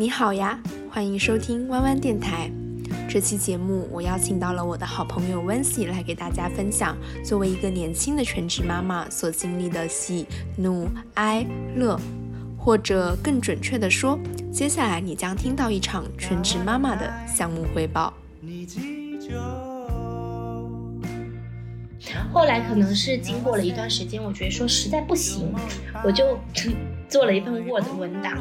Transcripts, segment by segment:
你好呀，欢迎收听弯弯电台。这期节目我邀请到了我的好朋友温西来给大家分享，作为一个年轻的全职妈妈所经历的喜怒哀乐，或者更准确的说，接下来你将听到一场全职妈妈的项目汇报。后来可能是经过了一段时间，我觉得说实在不行，我就做了一份 Word 文档。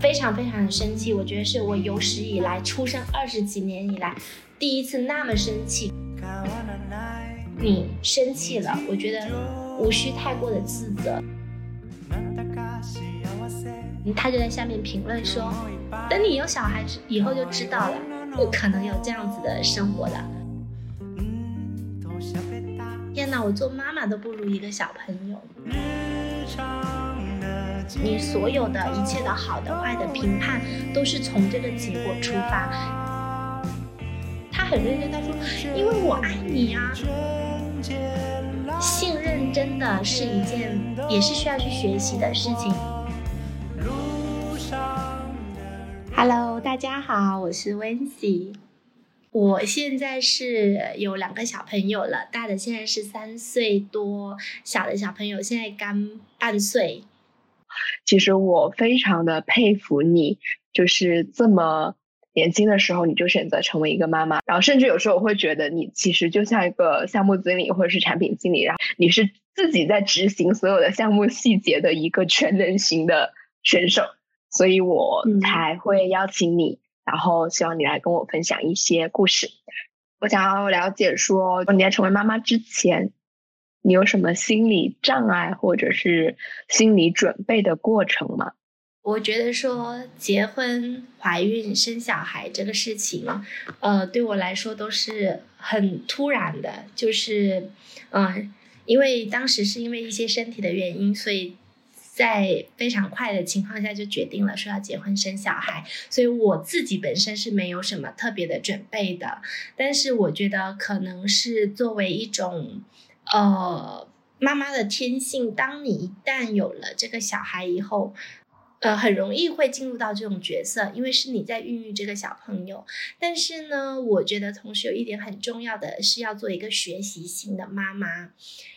非常非常的生气，我觉得是我有史以来出生二十几年以来第一次那么生气。你生气了，我觉得无需太过的自责。他就在下面评论说：“等你有小孩以后就知道了，不可能有这样子的生活的。”天哪，我做妈妈都不如一个小朋友。你所有的一切的好的坏的评判，都是从这个结果出发。他很认真，他说：“因为我爱你啊。”信任真的是一件，也是需要去学习的事情。Hello，大家好，我是温西。我现在是有两个小朋友了，大的现在是三岁多，小的小朋友现在刚半岁。其实我非常的佩服你，就是这么年轻的时候你就选择成为一个妈妈，然后甚至有时候我会觉得你其实就像一个项目经理或者是产品经理，然后你是自己在执行所有的项目细节的一个全能型的选手，所以我才会邀请你，然后希望你来跟我分享一些故事。我想要了解说你在成为妈妈之前。你有什么心理障碍或者是心理准备的过程吗？我觉得说结婚、怀孕、生小孩这个事情，呃，对我来说都是很突然的。就是，嗯，因为当时是因为一些身体的原因，所以在非常快的情况下就决定了说要结婚生小孩。所以我自己本身是没有什么特别的准备的，但是我觉得可能是作为一种。呃，妈妈的天性，当你一旦有了这个小孩以后，呃，很容易会进入到这种角色，因为是你在孕育这个小朋友。但是呢，我觉得同时有一点很重要的是要做一个学习型的妈妈，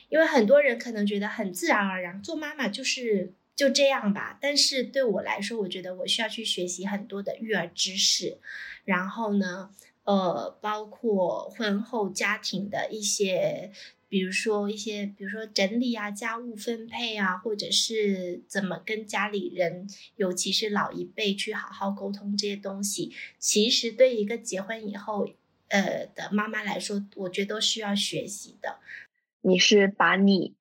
因为很多人可能觉得很自然而然，做妈妈就是就这样吧。但是对我来说，我觉得我需要去学习很多的育儿知识，然后呢，呃，包括婚后家庭的一些。比如说一些，比如说整理啊、家务分配啊，或者是怎么跟家里人，尤其是老一辈去好好沟通这些东西，其实对一个结婚以后，呃的妈妈来说，我觉得都需要学习的。你是把你，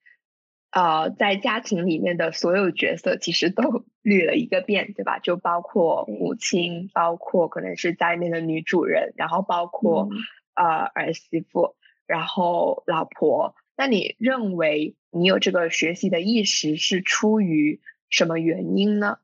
呃，在家庭里面的所有角色，其实都 捋了一个遍，对吧？就包括母亲，包括可能是家里面的女主人，然后包括呃儿媳妇。然后，老婆，那你认为你有这个学习的意识是出于什么原因呢？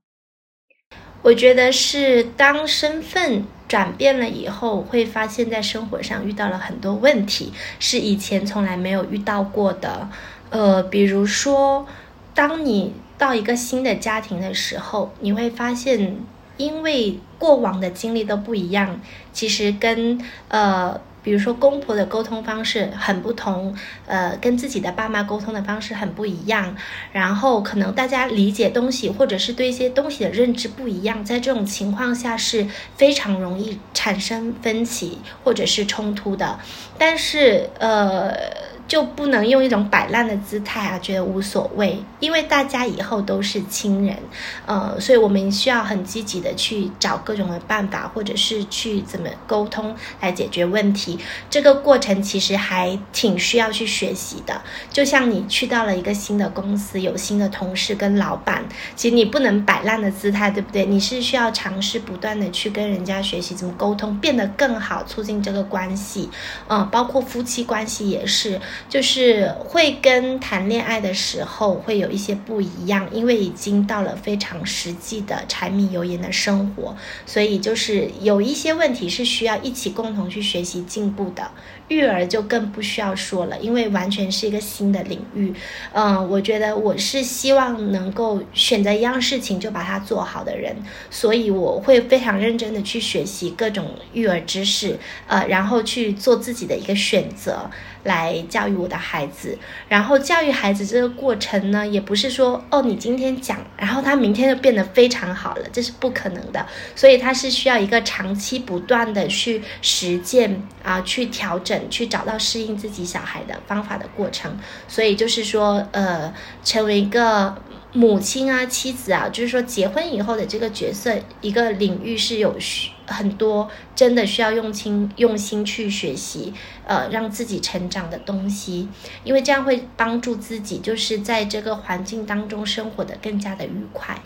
我觉得是当身份转变了以后，会发现在生活上遇到了很多问题，是以前从来没有遇到过的。呃，比如说，当你到一个新的家庭的时候，你会发现，因为过往的经历都不一样，其实跟呃。比如说，公婆的沟通方式很不同，呃，跟自己的爸妈沟通的方式很不一样，然后可能大家理解东西或者是对一些东西的认知不一样，在这种情况下是非常容易产生分歧或者是冲突的。但是，呃。就不能用一种摆烂的姿态啊，觉得无所谓，因为大家以后都是亲人，呃，所以我们需要很积极的去找各种的办法，或者是去怎么沟通来解决问题。这个过程其实还挺需要去学习的。就像你去到了一个新的公司，有新的同事跟老板，其实你不能摆烂的姿态，对不对？你是需要尝试不断的去跟人家学习怎么沟通，变得更好，促进这个关系。嗯，包括夫妻关系也是。就是会跟谈恋爱的时候会有一些不一样，因为已经到了非常实际的柴米油盐的生活，所以就是有一些问题是需要一起共同去学习进步的。育儿就更不需要说了，因为完全是一个新的领域。嗯，我觉得我是希望能够选择一样事情就把它做好的人，所以我会非常认真的去学习各种育儿知识，呃，然后去做自己的一个选择。来教育我的孩子，然后教育孩子这个过程呢，也不是说哦，你今天讲，然后他明天就变得非常好了，这是不可能的。所以他是需要一个长期不断的去实践啊，去调整，去找到适应自己小孩的方法的过程。所以就是说，呃，成为一个。母亲啊，妻子啊，就是说结婚以后的这个角色，一个领域是有需很多真的需要用心用心去学习，呃，让自己成长的东西，因为这样会帮助自己，就是在这个环境当中生活的更加的愉快。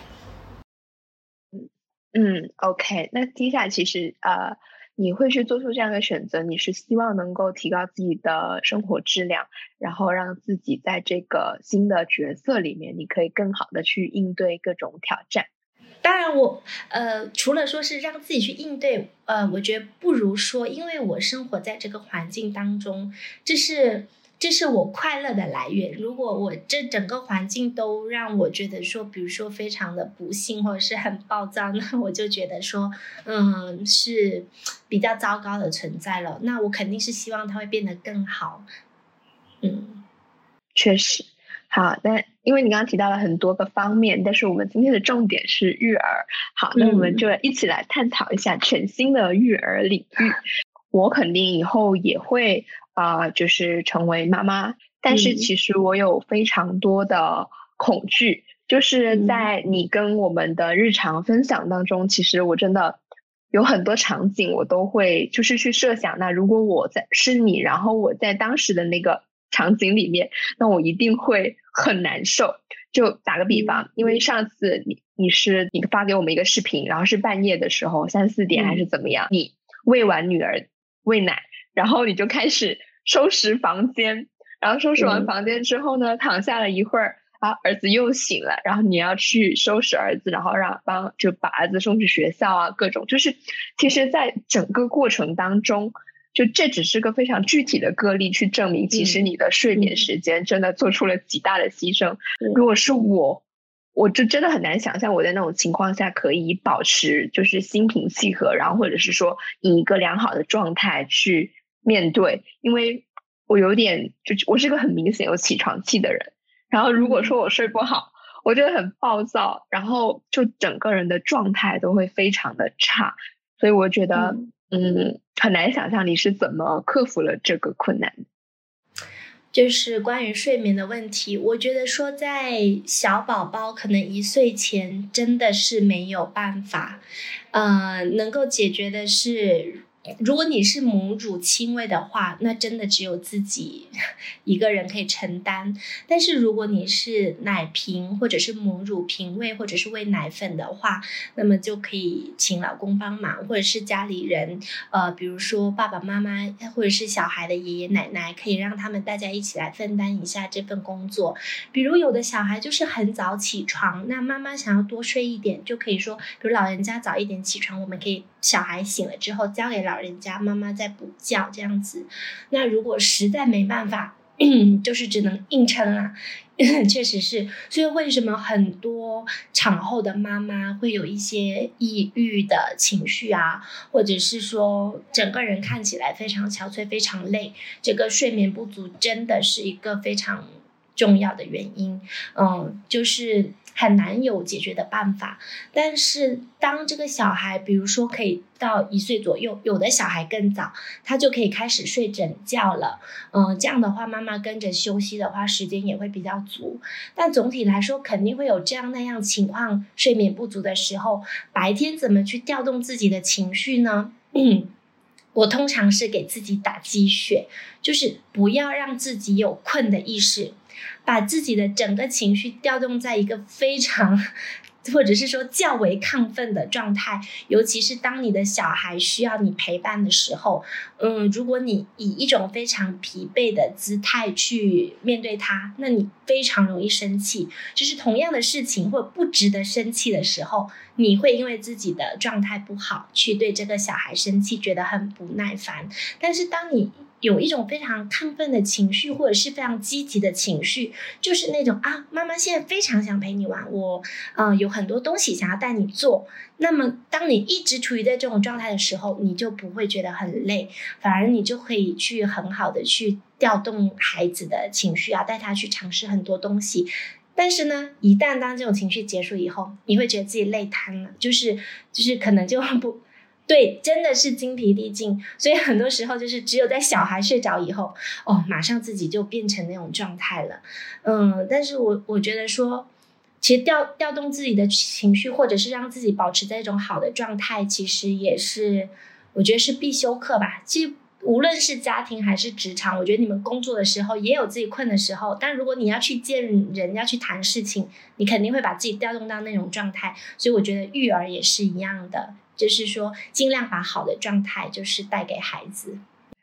嗯，OK，那接下来其实呃。你会去做出这样的选择，你是希望能够提高自己的生活质量，然后让自己在这个新的角色里面，你可以更好的去应对各种挑战。当然，我呃，除了说是让自己去应对，呃，我觉得不如说，因为我生活在这个环境当中，这是。这是我快乐的来源。如果我这整个环境都让我觉得说，比如说非常的不幸或者是很暴躁，那 我就觉得说，嗯，是比较糟糕的存在了。那我肯定是希望它会变得更好。嗯，确实。好，那因为你刚刚提到了很多个方面，但是我们今天的重点是育儿。好，那我们就一起来探讨一下全新的育儿领域。我肯定以后也会。啊，就是成为妈妈，但是其实我有非常多的恐惧，就是在你跟我们的日常分享当中，其实我真的有很多场景，我都会就是去设想，那如果我在是你，然后我在当时的那个场景里面，那我一定会很难受。就打个比方，因为上次你你是你发给我们一个视频，然后是半夜的时候，三四点还是怎么样，你喂完女儿喂奶，然后你就开始。收拾房间，然后收拾完房间之后呢，躺下了一会儿，啊，儿子又醒了，然后你要去收拾儿子，然后让帮就把儿子送去学校啊，各种就是，其实，在整个过程当中，就这只是个非常具体的个例，去证明其实你的睡眠时间真的做出了极大的牺牲。如果是我，我就真的很难想象我在那种情况下可以保持就是心平气和，然后或者是说以一个良好的状态去。面对，因为我有点，就我是个很明显有起床气的人。然后如果说我睡不好，我就很暴躁，然后就整个人的状态都会非常的差。所以我觉得，嗯，很难想象你是怎么克服了这个困难。就是关于睡眠的问题，我觉得说在小宝宝可能一岁前真的是没有办法，呃，能够解决的是。如果你是母乳亲喂的话，那真的只有自己 一个人可以承担。但是如果你是奶瓶或者是母乳瓶喂或者是喂奶粉的话，那么就可以请老公帮忙，或者是家里人，呃，比如说爸爸妈妈或者是小孩的爷爷奶奶，可以让他们大家一起来分担一下这份工作。比如有的小孩就是很早起床，那妈妈想要多睡一点，就可以说，比如老人家早一点起床，我们可以小孩醒了之后交给老。人家妈妈在补觉这样子，那如果实在没办法，就是只能硬撑啦。确实是，所以为什么很多产后的妈妈会有一些抑郁的情绪啊，或者是说整个人看起来非常憔悴、非常累，这个睡眠不足真的是一个非常重要的原因。嗯，就是。很难有解决的办法，但是当这个小孩，比如说可以到一岁左右，有的小孩更早，他就可以开始睡整觉了。嗯，这样的话，妈妈跟着休息的话，时间也会比较足。但总体来说，肯定会有这样那样情况，睡眠不足的时候，白天怎么去调动自己的情绪呢？嗯，我通常是给自己打鸡血，就是不要让自己有困的意识。把自己的整个情绪调动在一个非常或者是说较为亢奋的状态，尤其是当你的小孩需要你陪伴的时候，嗯，如果你以一种非常疲惫的姿态去面对他，那你非常容易生气。就是同样的事情或不值得生气的时候，你会因为自己的状态不好去对这个小孩生气，觉得很不耐烦。但是当你有一种非常亢奋的情绪，或者是非常积极的情绪，就是那种啊，妈妈现在非常想陪你玩，我嗯有很多东西想要带你做。那么，当你一直处于在这种状态的时候，你就不会觉得很累，反而你就可以去很好的去调动孩子的情绪啊，带他去尝试很多东西。但是呢，一旦当这种情绪结束以后，你会觉得自己累瘫了，就是就是可能就不。对，真的是精疲力尽，所以很多时候就是只有在小孩睡着以后，哦，马上自己就变成那种状态了，嗯，但是我我觉得说，其实调调动自己的情绪，或者是让自己保持在一种好的状态，其实也是我觉得是必修课吧。其实无论是家庭还是职场，我觉得你们工作的时候也有自己困的时候，但如果你要去见人，要去谈事情，你肯定会把自己调动到那种状态。所以我觉得育儿也是一样的。就是说，尽量把好的状态就是带给孩子。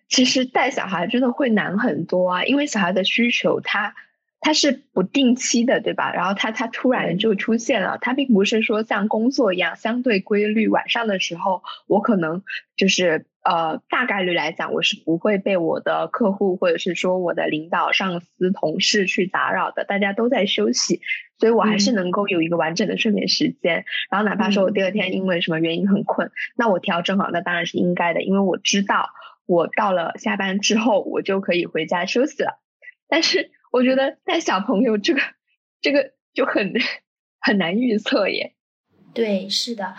其实带小孩真的会难很多啊，因为小孩的需求，他他是不定期的，对吧？然后他他突然就出现了，他并不是说像工作一样相对规律。晚上的时候，我可能就是呃，大概率来讲，我是不会被我的客户或者是说我的领导、上司、同事去打扰的，大家都在休息。所以我还是能够有一个完整的睡眠时间，然后哪怕说我第二天因为什么原因很困，那我调整好，那当然是应该的，因为我知道我到了下班之后，我就可以回家休息了。但是我觉得带小朋友这个这个就很 很难预测耶。对，是的，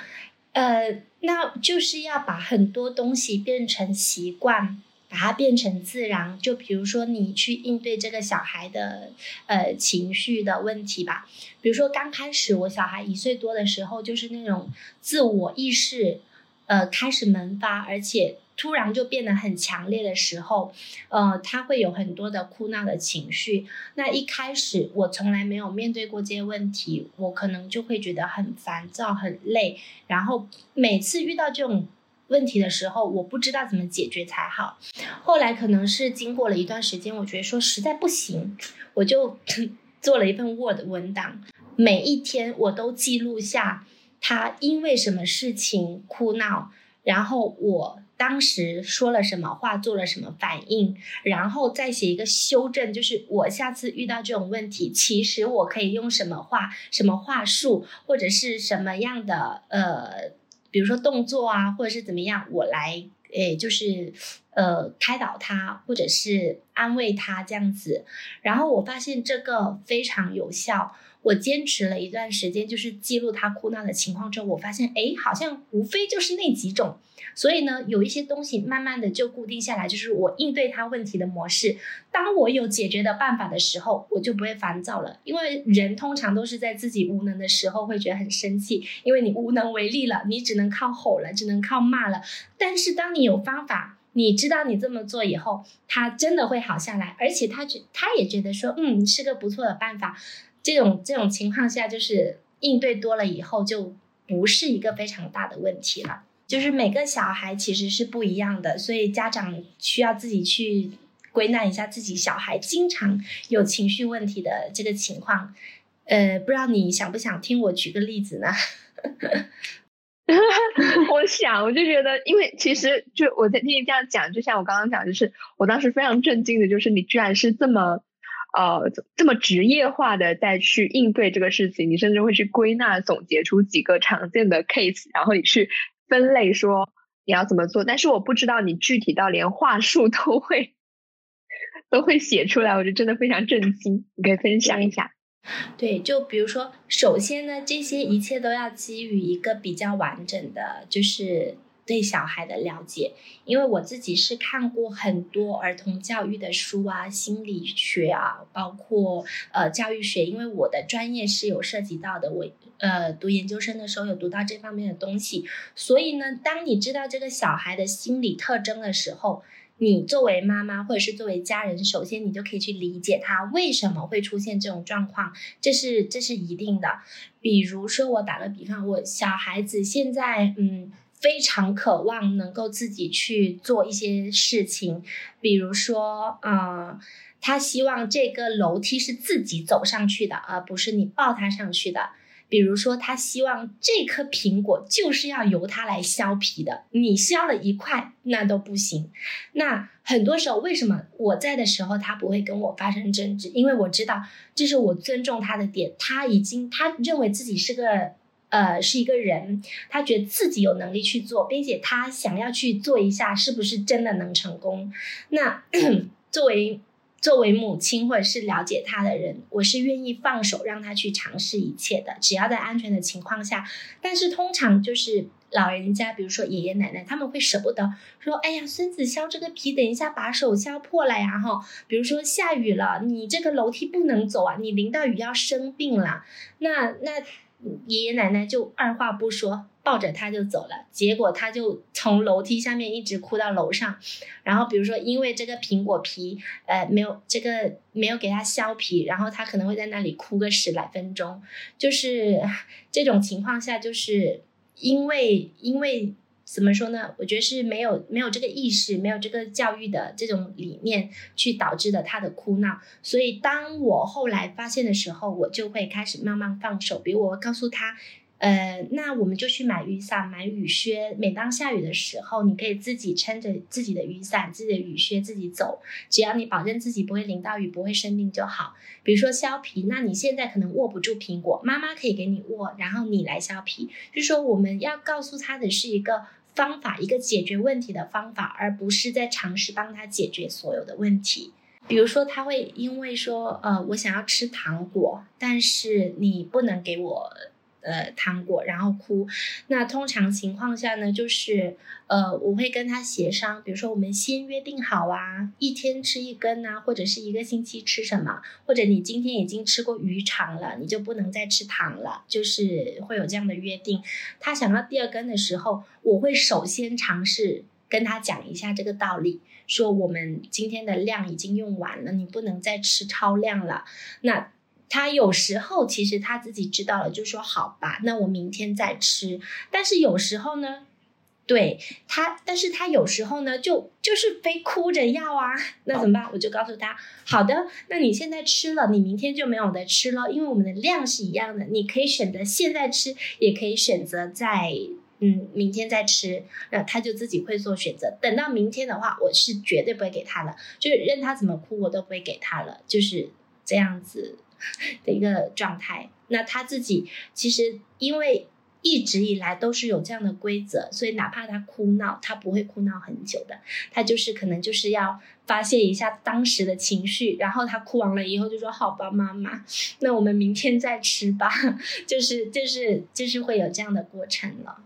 呃，那就是要把很多东西变成习惯。把它变成自然，就比如说你去应对这个小孩的呃情绪的问题吧。比如说刚开始我小孩一岁多的时候，就是那种自我意识呃开始萌发，而且突然就变得很强烈的时候，呃，他会有很多的哭闹的情绪。那一开始我从来没有面对过这些问题，我可能就会觉得很烦躁、很累，然后每次遇到这种。问题的时候，我不知道怎么解决才好。后来可能是经过了一段时间，我觉得说实在不行，我就做了一份 Word 文档，每一天我都记录下他因为什么事情哭闹，然后我当时说了什么话，做了什么反应，然后再写一个修正，就是我下次遇到这种问题，其实我可以用什么话、什么话术，或者是什么样的呃。比如说动作啊，或者是怎么样，我来诶，就是呃开导他，或者是安慰他这样子。然后我发现这个非常有效。我坚持了一段时间，就是记录他哭闹的情况之后，我发现哎，好像无非就是那几种。所以呢，有一些东西慢慢的就固定下来，就是我应对他问题的模式。当我有解决的办法的时候，我就不会烦躁了。因为人通常都是在自己无能的时候会觉得很生气，因为你无能为力了，你只能靠吼了，只能靠骂了。但是当你有方法，你知道你这么做以后，他真的会好下来，而且他觉他也觉得说，嗯，是个不错的办法。这种这种情况下，就是应对多了以后，就不是一个非常大的问题了。就是每个小孩其实是不一样的，所以家长需要自己去归纳一下自己小孩经常有情绪问题的这个情况。呃，不知道你想不想听我举个例子呢？我想，我就觉得，因为其实就我在听你这样讲，就像我刚刚讲，就是我当时非常震惊的，就是你居然是这么呃这么职业化的在去应对这个事情，你甚至会去归纳总结出几个常见的 case，然后你去。分类说你要怎么做，但是我不知道你具体到连话术都会 都会写出来，我就真的非常震惊。你可以分享一下。对，就比如说，首先呢，这些一切都要基于一个比较完整的，就是。对小孩的了解，因为我自己是看过很多儿童教育的书啊，心理学啊，包括呃教育学，因为我的专业是有涉及到的，我呃读研究生的时候有读到这方面的东西，所以呢，当你知道这个小孩的心理特征的时候，你作为妈妈或者是作为家人，首先你就可以去理解他为什么会出现这种状况，这是这是一定的。比如说，我打个比方，我小孩子现在嗯非常渴望能够自己去做一些事情，比如说嗯，他希望这个楼梯是自己走上去的，而不是你抱他上去的。比如说，他希望这颗苹果就是要由他来削皮的，你削了一块那都不行。那很多时候，为什么我在的时候他不会跟我发生争执？因为我知道这是我尊重他的点。他已经他认为自己是个呃是一个人，他觉得自己有能力去做，并且他想要去做一下，是不是真的能成功？那 作为。作为母亲或者是了解他的人，我是愿意放手让他去尝试一切的，只要在安全的情况下。但是通常就是老人家，比如说爷爷奶奶，他们会舍不得说：“哎呀，孙子削这个皮，等一下把手削破了呀！”哈，比如说下雨了，你这个楼梯不能走啊，你淋到雨要生病了。那那。爷爷奶奶就二话不说，抱着他就走了。结果他就从楼梯下面一直哭到楼上。然后比如说，因为这个苹果皮，呃，没有这个没有给他削皮，然后他可能会在那里哭个十来分钟。就是这种情况下，就是因为因为。怎么说呢？我觉得是没有没有这个意识，没有这个教育的这种理念，去导致的他的哭闹。所以当我后来发现的时候，我就会开始慢慢放手。比如我告诉他。呃，那我们就去买雨伞、买雨靴。每当下雨的时候，你可以自己撑着自己的雨伞、自己的雨靴自己走。只要你保证自己不会淋到雨、不会生病就好。比如说削皮，那你现在可能握不住苹果，妈妈可以给你握，然后你来削皮。就是说，我们要告诉他的是一个方法，一个解决问题的方法，而不是在尝试帮他解决所有的问题。比如说，他会因为说，呃，我想要吃糖果，但是你不能给我。呃，糖果，然后哭。那通常情况下呢，就是呃，我会跟他协商，比如说我们先约定好啊，一天吃一根啊，或者是一个星期吃什么，或者你今天已经吃过鱼肠了，你就不能再吃糖了，就是会有这样的约定。他想要第二根的时候，我会首先尝试跟他讲一下这个道理，说我们今天的量已经用完了，你不能再吃超量了。那。他有时候其实他自己知道了，就说好吧，那我明天再吃。但是有时候呢，对他，但是他有时候呢，就就是非哭着要啊，那怎么办？我就告诉他，好的，那你现在吃了，你明天就没有得吃了，因为我们的量是一样的，你可以选择现在吃，也可以选择在嗯明天再吃。那他就自己会做选择。等到明天的话，我是绝对不会给他了，就是任他怎么哭，我都不会给他了，就是这样子。的一个状态，那他自己其实因为一直以来都是有这样的规则，所以哪怕他哭闹，他不会哭闹很久的，他就是可能就是要发泄一下当时的情绪，然后他哭完了以后就说：“好吧，妈妈，那我们明天再吃吧。”就是就是就是会有这样的过程了。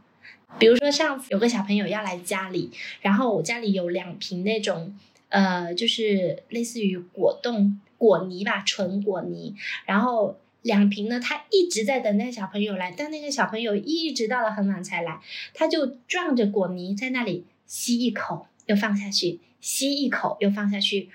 比如说上次有个小朋友要来家里，然后我家里有两瓶那种呃，就是类似于果冻。果泥吧，纯果泥，然后两瓶呢，他一直在等那个小朋友来，但那个小朋友一直到了很晚才来，他就撞着果泥在那里吸一口，又放下去，吸一口又放下去。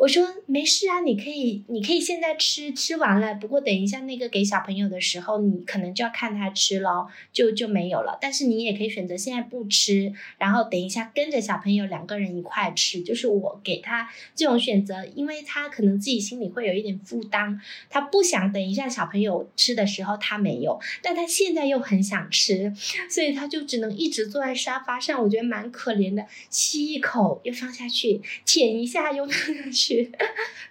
我说没事啊，你可以，你可以现在吃，吃完了。不过等一下那个给小朋友的时候，你可能就要看他吃了，就就没有了。但是你也可以选择现在不吃，然后等一下跟着小朋友两个人一块吃。就是我给他这种选择，因为他可能自己心里会有一点负担，他不想等一下小朋友吃的时候他没有，但他现在又很想吃，所以他就只能一直坐在沙发上。我觉得蛮可怜的，吸一口又放下去，舔一下又放下去。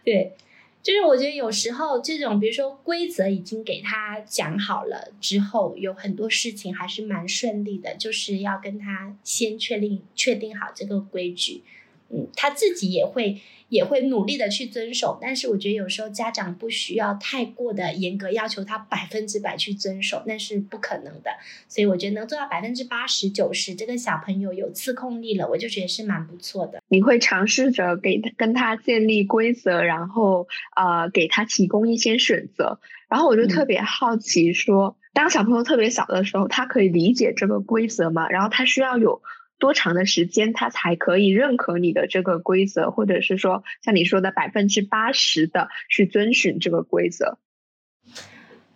对，就是我觉得有时候这种，比如说规则已经给他讲好了之后，有很多事情还是蛮顺利的，就是要跟他先确定确定好这个规矩，嗯，他自己也会。也会努力的去遵守，但是我觉得有时候家长不需要太过的严格要求他百分之百去遵守，那是不可能的。所以我觉得能做到百分之八十九十，这个小朋友有自控力了，我就觉得是蛮不错的。你会尝试着给他跟他建立规则，然后呃给他提供一些选择。然后我就特别好奇，说当小朋友特别小的时候，他可以理解这个规则吗？然后他需要有多长的时间他才可以认可你的这个规则，或者是说像你说的百分之八十的去遵循这个规则？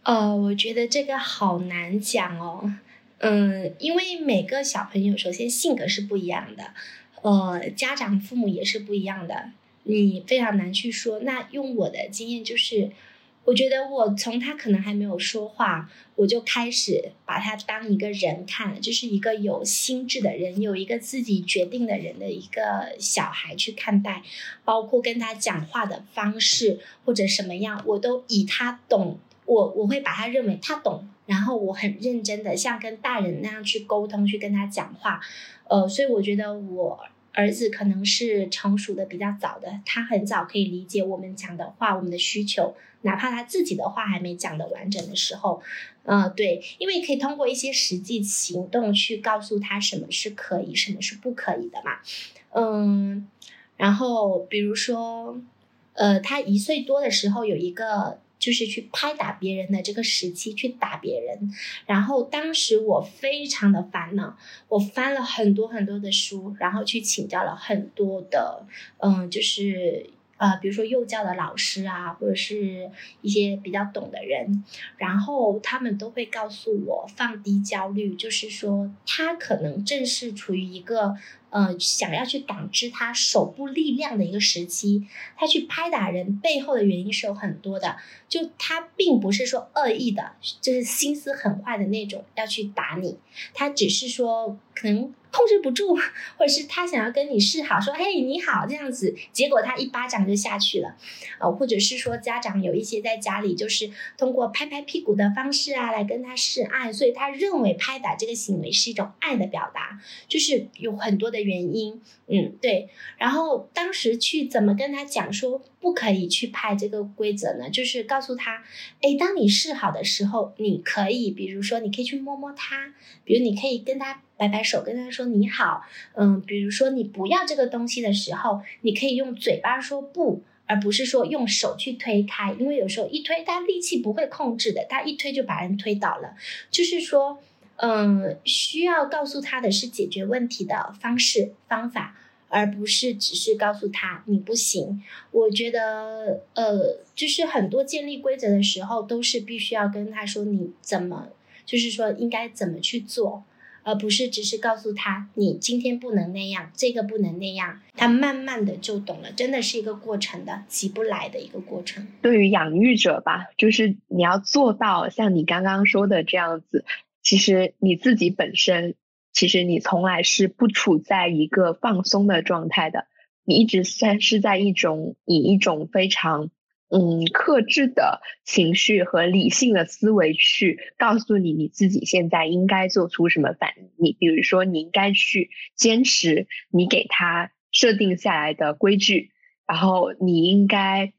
呃，我觉得这个好难讲哦。嗯，因为每个小朋友首先性格是不一样的，呃，家长父母也是不一样的，你非常难去说。那用我的经验就是。我觉得我从他可能还没有说话，我就开始把他当一个人看了，就是一个有心智的人，有一个自己决定的人的一个小孩去看待，包括跟他讲话的方式或者什么样，我都以他懂，我我会把他认为他懂，然后我很认真的像跟大人那样去沟通，去跟他讲话，呃，所以我觉得我。儿子可能是成熟的比较早的，他很早可以理解我们讲的话，我们的需求，哪怕他自己的话还没讲的完整的时候，呃，对，因为可以通过一些实际行动去告诉他什么是可以，什么是不可以的嘛，嗯，然后比如说，呃，他一岁多的时候有一个。就是去拍打别人的这个时期去打别人，然后当时我非常的烦恼，我翻了很多很多的书，然后去请教了很多的，嗯，就是呃，比如说幼教的老师啊，或者是一些比较懂的人，然后他们都会告诉我放低焦虑，就是说他可能正是处于一个。呃，想要去感知他手部力量的一个时期，他去拍打人背后的原因是有很多的，就他并不是说恶意的，就是心思很坏的那种要去打你，他只是说可能。控制不住，或者是他想要跟你示好，说“嘿，你好”这样子，结果他一巴掌就下去了，呃，或者是说家长有一些在家里就是通过拍拍屁股的方式啊来跟他示爱，所以他认为拍打这个行为是一种爱的表达，就是有很多的原因，嗯，对。然后当时去怎么跟他讲说不可以去拍这个规则呢？就是告诉他，哎，当你示好的时候，你可以，比如说你可以去摸摸他，比如你可以跟他。摆摆手跟他说你好，嗯，比如说你不要这个东西的时候，你可以用嘴巴说不，而不是说用手去推开，因为有时候一推他力气不会控制的，他一推就把人推倒了。就是说，嗯，需要告诉他的是解决问题的方式方法，而不是只是告诉他你不行。我觉得，呃，就是很多建立规则的时候，都是必须要跟他说你怎么，就是说应该怎么去做。而不是只是告诉他你今天不能那样，这个不能那样，他慢慢的就懂了，真的是一个过程的，急不来的一个过程。对于养育者吧，就是你要做到像你刚刚说的这样子，其实你自己本身，其实你从来是不处在一个放松的状态的，你一直算是在一种以一种非常。嗯，克制的情绪和理性的思维去告诉你你自己现在应该做出什么反应。你比如说，你应该去坚持你给他设定下来的规矩，然后你应该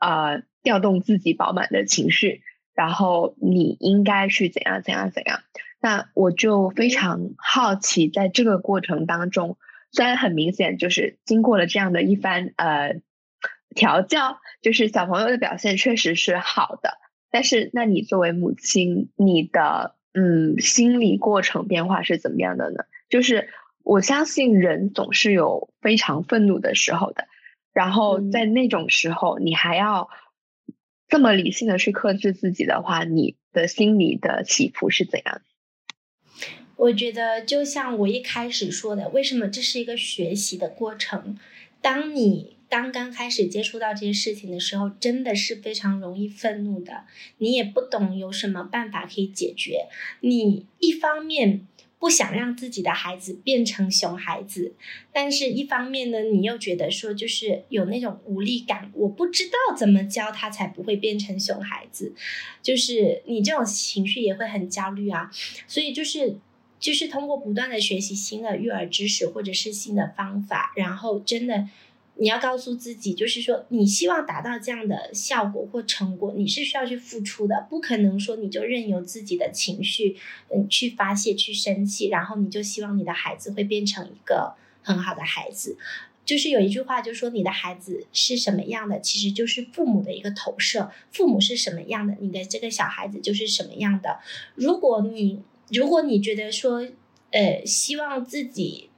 呃调动自己饱满的情绪，然后你应该去怎样怎样怎样。那我就非常好奇，在这个过程当中，虽然很明显就是经过了这样的一番呃。调教就是小朋友的表现确实是好的，但是那你作为母亲，你的嗯心理过程变化是怎么样的呢？就是我相信人总是有非常愤怒的时候的，然后在那种时候，你还要这么理性的去克制自己的话，你的心理的起伏是怎样？我觉得就像我一开始说的，为什么这是一个学习的过程？当你刚刚开始接触到这些事情的时候，真的是非常容易愤怒的。你也不懂有什么办法可以解决。你一方面不想让自己的孩子变成熊孩子，但是一方面呢，你又觉得说就是有那种无力感，我不知道怎么教他才不会变成熊孩子。就是你这种情绪也会很焦虑啊。所以就是就是通过不断的学习新的育儿知识或者是新的方法，然后真的。你要告诉自己，就是说，你希望达到这样的效果或成果，你是需要去付出的，不可能说你就任由自己的情绪，嗯，去发泄、去生气，然后你就希望你的孩子会变成一个很好的孩子。就是有一句话，就说，你的孩子是什么样的，其实就是父母的一个投射。父母是什么样的，你的这个小孩子就是什么样的。如果你如果你觉得说，呃，希望自己。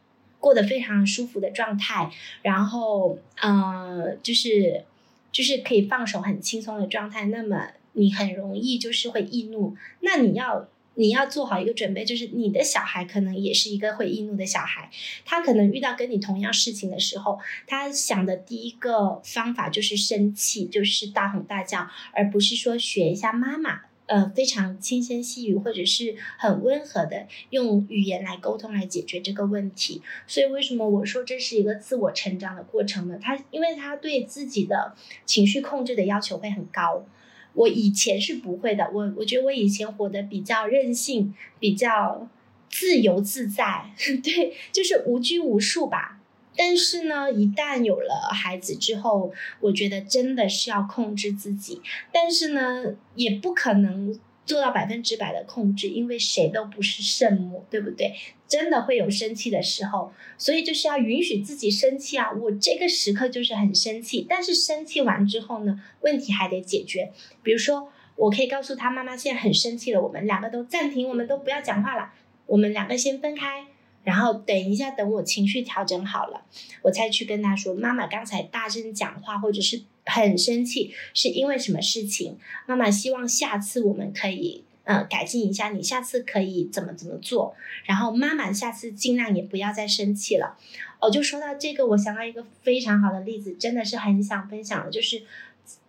过得非常舒服的状态，然后呃，就是就是可以放手很轻松的状态，那么你很容易就是会易怒。那你要你要做好一个准备，就是你的小孩可能也是一个会易怒的小孩，他可能遇到跟你同样事情的时候，他想的第一个方法就是生气，就是大吼大叫，而不是说学一下妈妈。呃，非常轻声细语，或者是很温和的用语言来沟通来解决这个问题。所以，为什么我说这是一个自我成长的过程呢？他因为他对自己的情绪控制的要求会很高。我以前是不会的，我我觉得我以前活得比较任性，比较自由自在，对，就是无拘无束吧。但是呢，一旦有了孩子之后，我觉得真的是要控制自己。但是呢，也不可能做到百分之百的控制，因为谁都不是圣母，对不对？真的会有生气的时候，所以就是要允许自己生气啊！我这个时刻就是很生气，但是生气完之后呢，问题还得解决。比如说，我可以告诉他妈妈现在很生气了，我们两个都暂停，我们都不要讲话了，我们两个先分开。然后等一下，等我情绪调整好了，我再去跟他说：“妈妈刚才大声讲话，或者是很生气，是因为什么事情？妈妈希望下次我们可以呃改进一下，你下次可以怎么怎么做？然后妈妈下次尽量也不要再生气了。”哦，就说到这个，我想到一个非常好的例子，真的是很想分享的，就是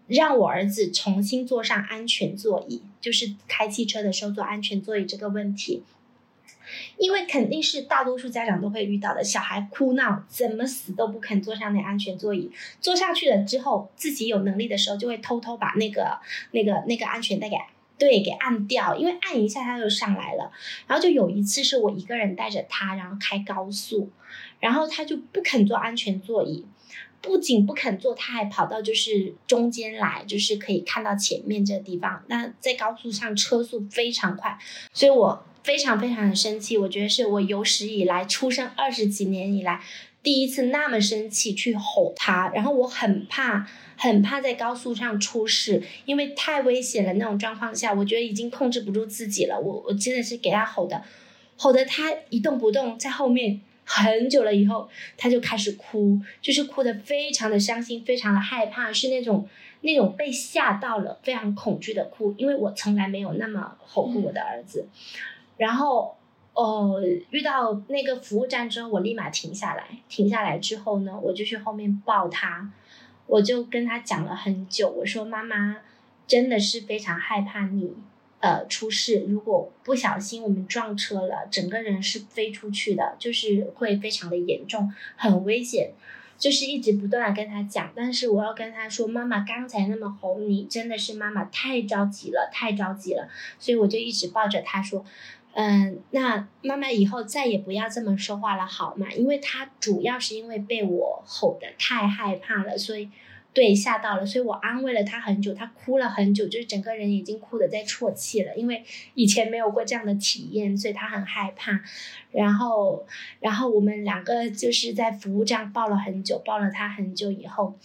让我儿子重新坐上安全座椅，就是开汽车的时候坐安全座椅这个问题。因为肯定是大多数家长都会遇到的，小孩哭闹，怎么死都不肯坐上那安全座椅。坐下去了之后，自己有能力的时候，就会偷偷把那个、那个、那个安全带给对给按掉，因为按一下他就上来了。然后就有一次是我一个人带着他，然后开高速，然后他就不肯坐安全座椅，不仅不肯坐，他还跑到就是中间来，就是可以看到前面这个地方。那在高速上车速非常快，所以我。非常非常的生气，我觉得是我有史以来出生二十几年以来第一次那么生气去吼他，然后我很怕很怕在高速上出事，因为太危险了那种状况下，我觉得已经控制不住自己了，我我真的是给他吼的，吼的他一动不动，在后面很久了以后，他就开始哭，就是哭的非常的伤心，非常的害怕，是那种那种被吓到了，非常恐惧的哭，因为我从来没有那么吼过我的儿子。然后，哦，遇到那个服务站之后，我立马停下来。停下来之后呢，我就去后面抱他，我就跟他讲了很久。我说：“妈妈真的是非常害怕你，呃，出事。如果不小心我们撞车了，整个人是飞出去的，就是会非常的严重，很危险。”就是一直不断的跟他讲，但是我要跟他说：“妈妈刚才那么吼你，真的是妈妈太着急了，太着急了。”所以我就一直抱着他说。嗯，那妈妈以后再也不要这么说话了，好吗？因为他主要是因为被我吼的太害怕了，所以对吓到了，所以我安慰了他很久，他哭了很久，就是整个人已经哭的在啜泣了，因为以前没有过这样的体验，所以他很害怕。然后，然后我们两个就是在服务站抱了很久，抱了他很久以后。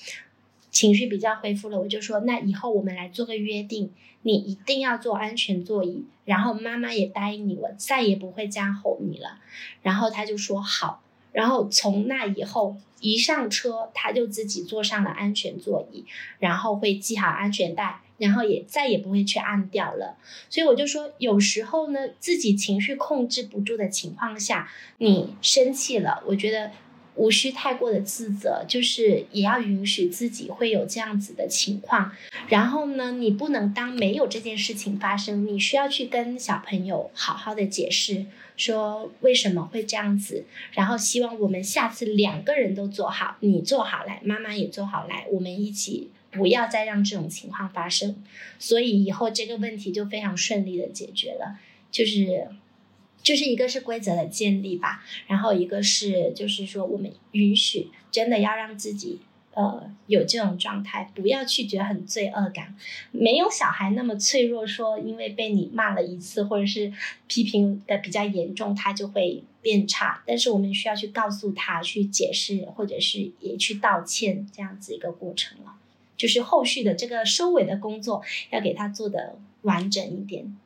情绪比较恢复了，我就说那以后我们来做个约定，你一定要坐安全座椅，然后妈妈也答应你，我再也不会这样吼你了。然后他就说好，然后从那以后一上车他就自己坐上了安全座椅，然后会系好安全带，然后也再也不会去按掉了。所以我就说有时候呢，自己情绪控制不住的情况下，你生气了，我觉得。无需太过的自责，就是也要允许自己会有这样子的情况。然后呢，你不能当没有这件事情发生，你需要去跟小朋友好好的解释，说为什么会这样子。然后希望我们下次两个人都做好，你做好来，妈妈也做好来，我们一起不要再让这种情况发生。所以以后这个问题就非常顺利的解决了，就是。就是一个是规则的建立吧，然后一个是就是说我们允许真的要让自己呃有这种状态，不要去觉得很罪恶感。没有小孩那么脆弱，说因为被你骂了一次或者是批评的比较严重，他就会变差。但是我们需要去告诉他，去解释，或者是也去道歉，这样子一个过程了。就是后续的这个收尾的工作要给他做的完整一点。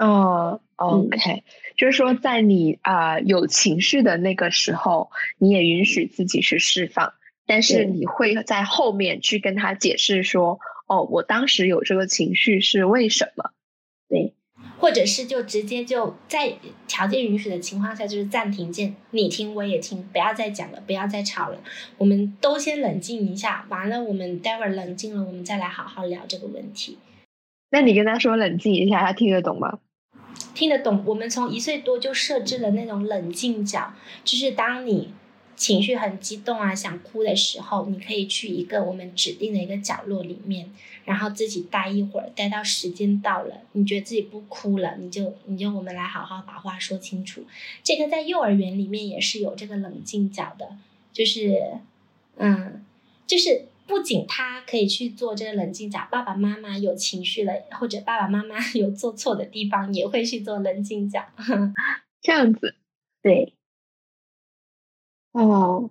哦。OK，就是说，在你啊有情绪的那个时候，你也允许自己去释放，但是你会在后面去跟他解释说，哦，我当时有这个情绪是为什么？对，或者是就直接就在条件允许的情况下，就是暂停键，你听我也听，不要再讲了，不要再吵了，我们都先冷静一下，完了我们待会儿冷静了，我们再来好好聊这个问题。那你跟他说冷静一下，他听得懂吗？听得懂，我们从一岁多就设置了那种冷静角，就是当你情绪很激动啊，想哭的时候，你可以去一个我们指定的一个角落里面，然后自己待一会儿，待到时间到了，你觉得自己不哭了，你就你就我们来好好把话说清楚。这个在幼儿园里面也是有这个冷静角的，就是嗯，就是。不仅他可以去做这个冷静角，爸爸妈妈有情绪了，或者爸爸妈妈有做错的地方，也会去做冷静角。这样子，对。哦，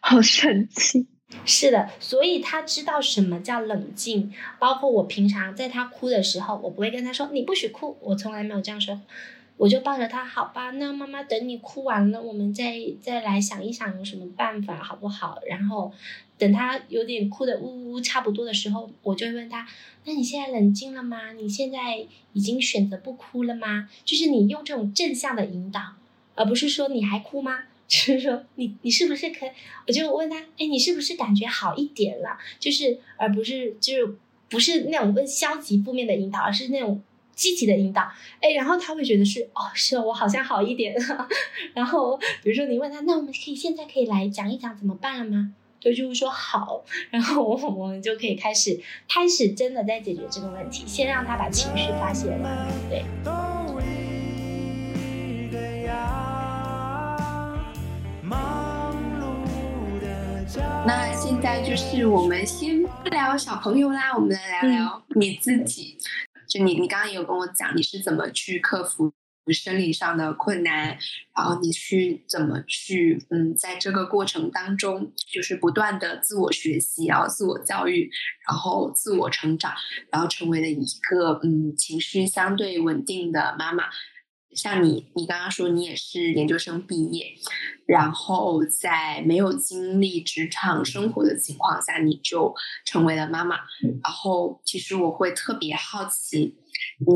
好神奇。是的，所以他知道什么叫冷静。包括我平常在他哭的时候，我不会跟他说“你不许哭”，我从来没有这样说。我就抱着他，好吧，那妈妈等你哭完了，我们再再来想一想有什么办法，好不好？然后等他有点哭的呜呜差不多的时候，我就会问他：那你现在冷静了吗？你现在已经选择不哭了吗？就是你用这种正向的引导，而不是说你还哭吗？就是说你你是不是可？我就问他：哎，你是不是感觉好一点了？就是而不是就是不是那种问消极负面的引导，而是那种。积极的引导，哎，然后他会觉得是哦，是我好像好一点。然后比如说你问他，那我们可以现在可以来讲一讲怎么办了吗？对，就是说好，然后我们就可以开始开始真的在解决这个问题，先让他把情绪发泄完，对。那现在就是我们先不聊小朋友啦，我们来聊聊你自己。就你，你刚刚也有跟我讲，你是怎么去克服生理上的困难，然后你去怎么去，嗯，在这个过程当中，就是不断的自我学习，然后自我教育，然后自我成长，然后成为了一个嗯情绪相对稳定的妈妈。像你，你刚刚说你也是研究生毕业，然后在没有经历职场生活的情况下，你就成为了妈妈。然后，其实我会特别好奇，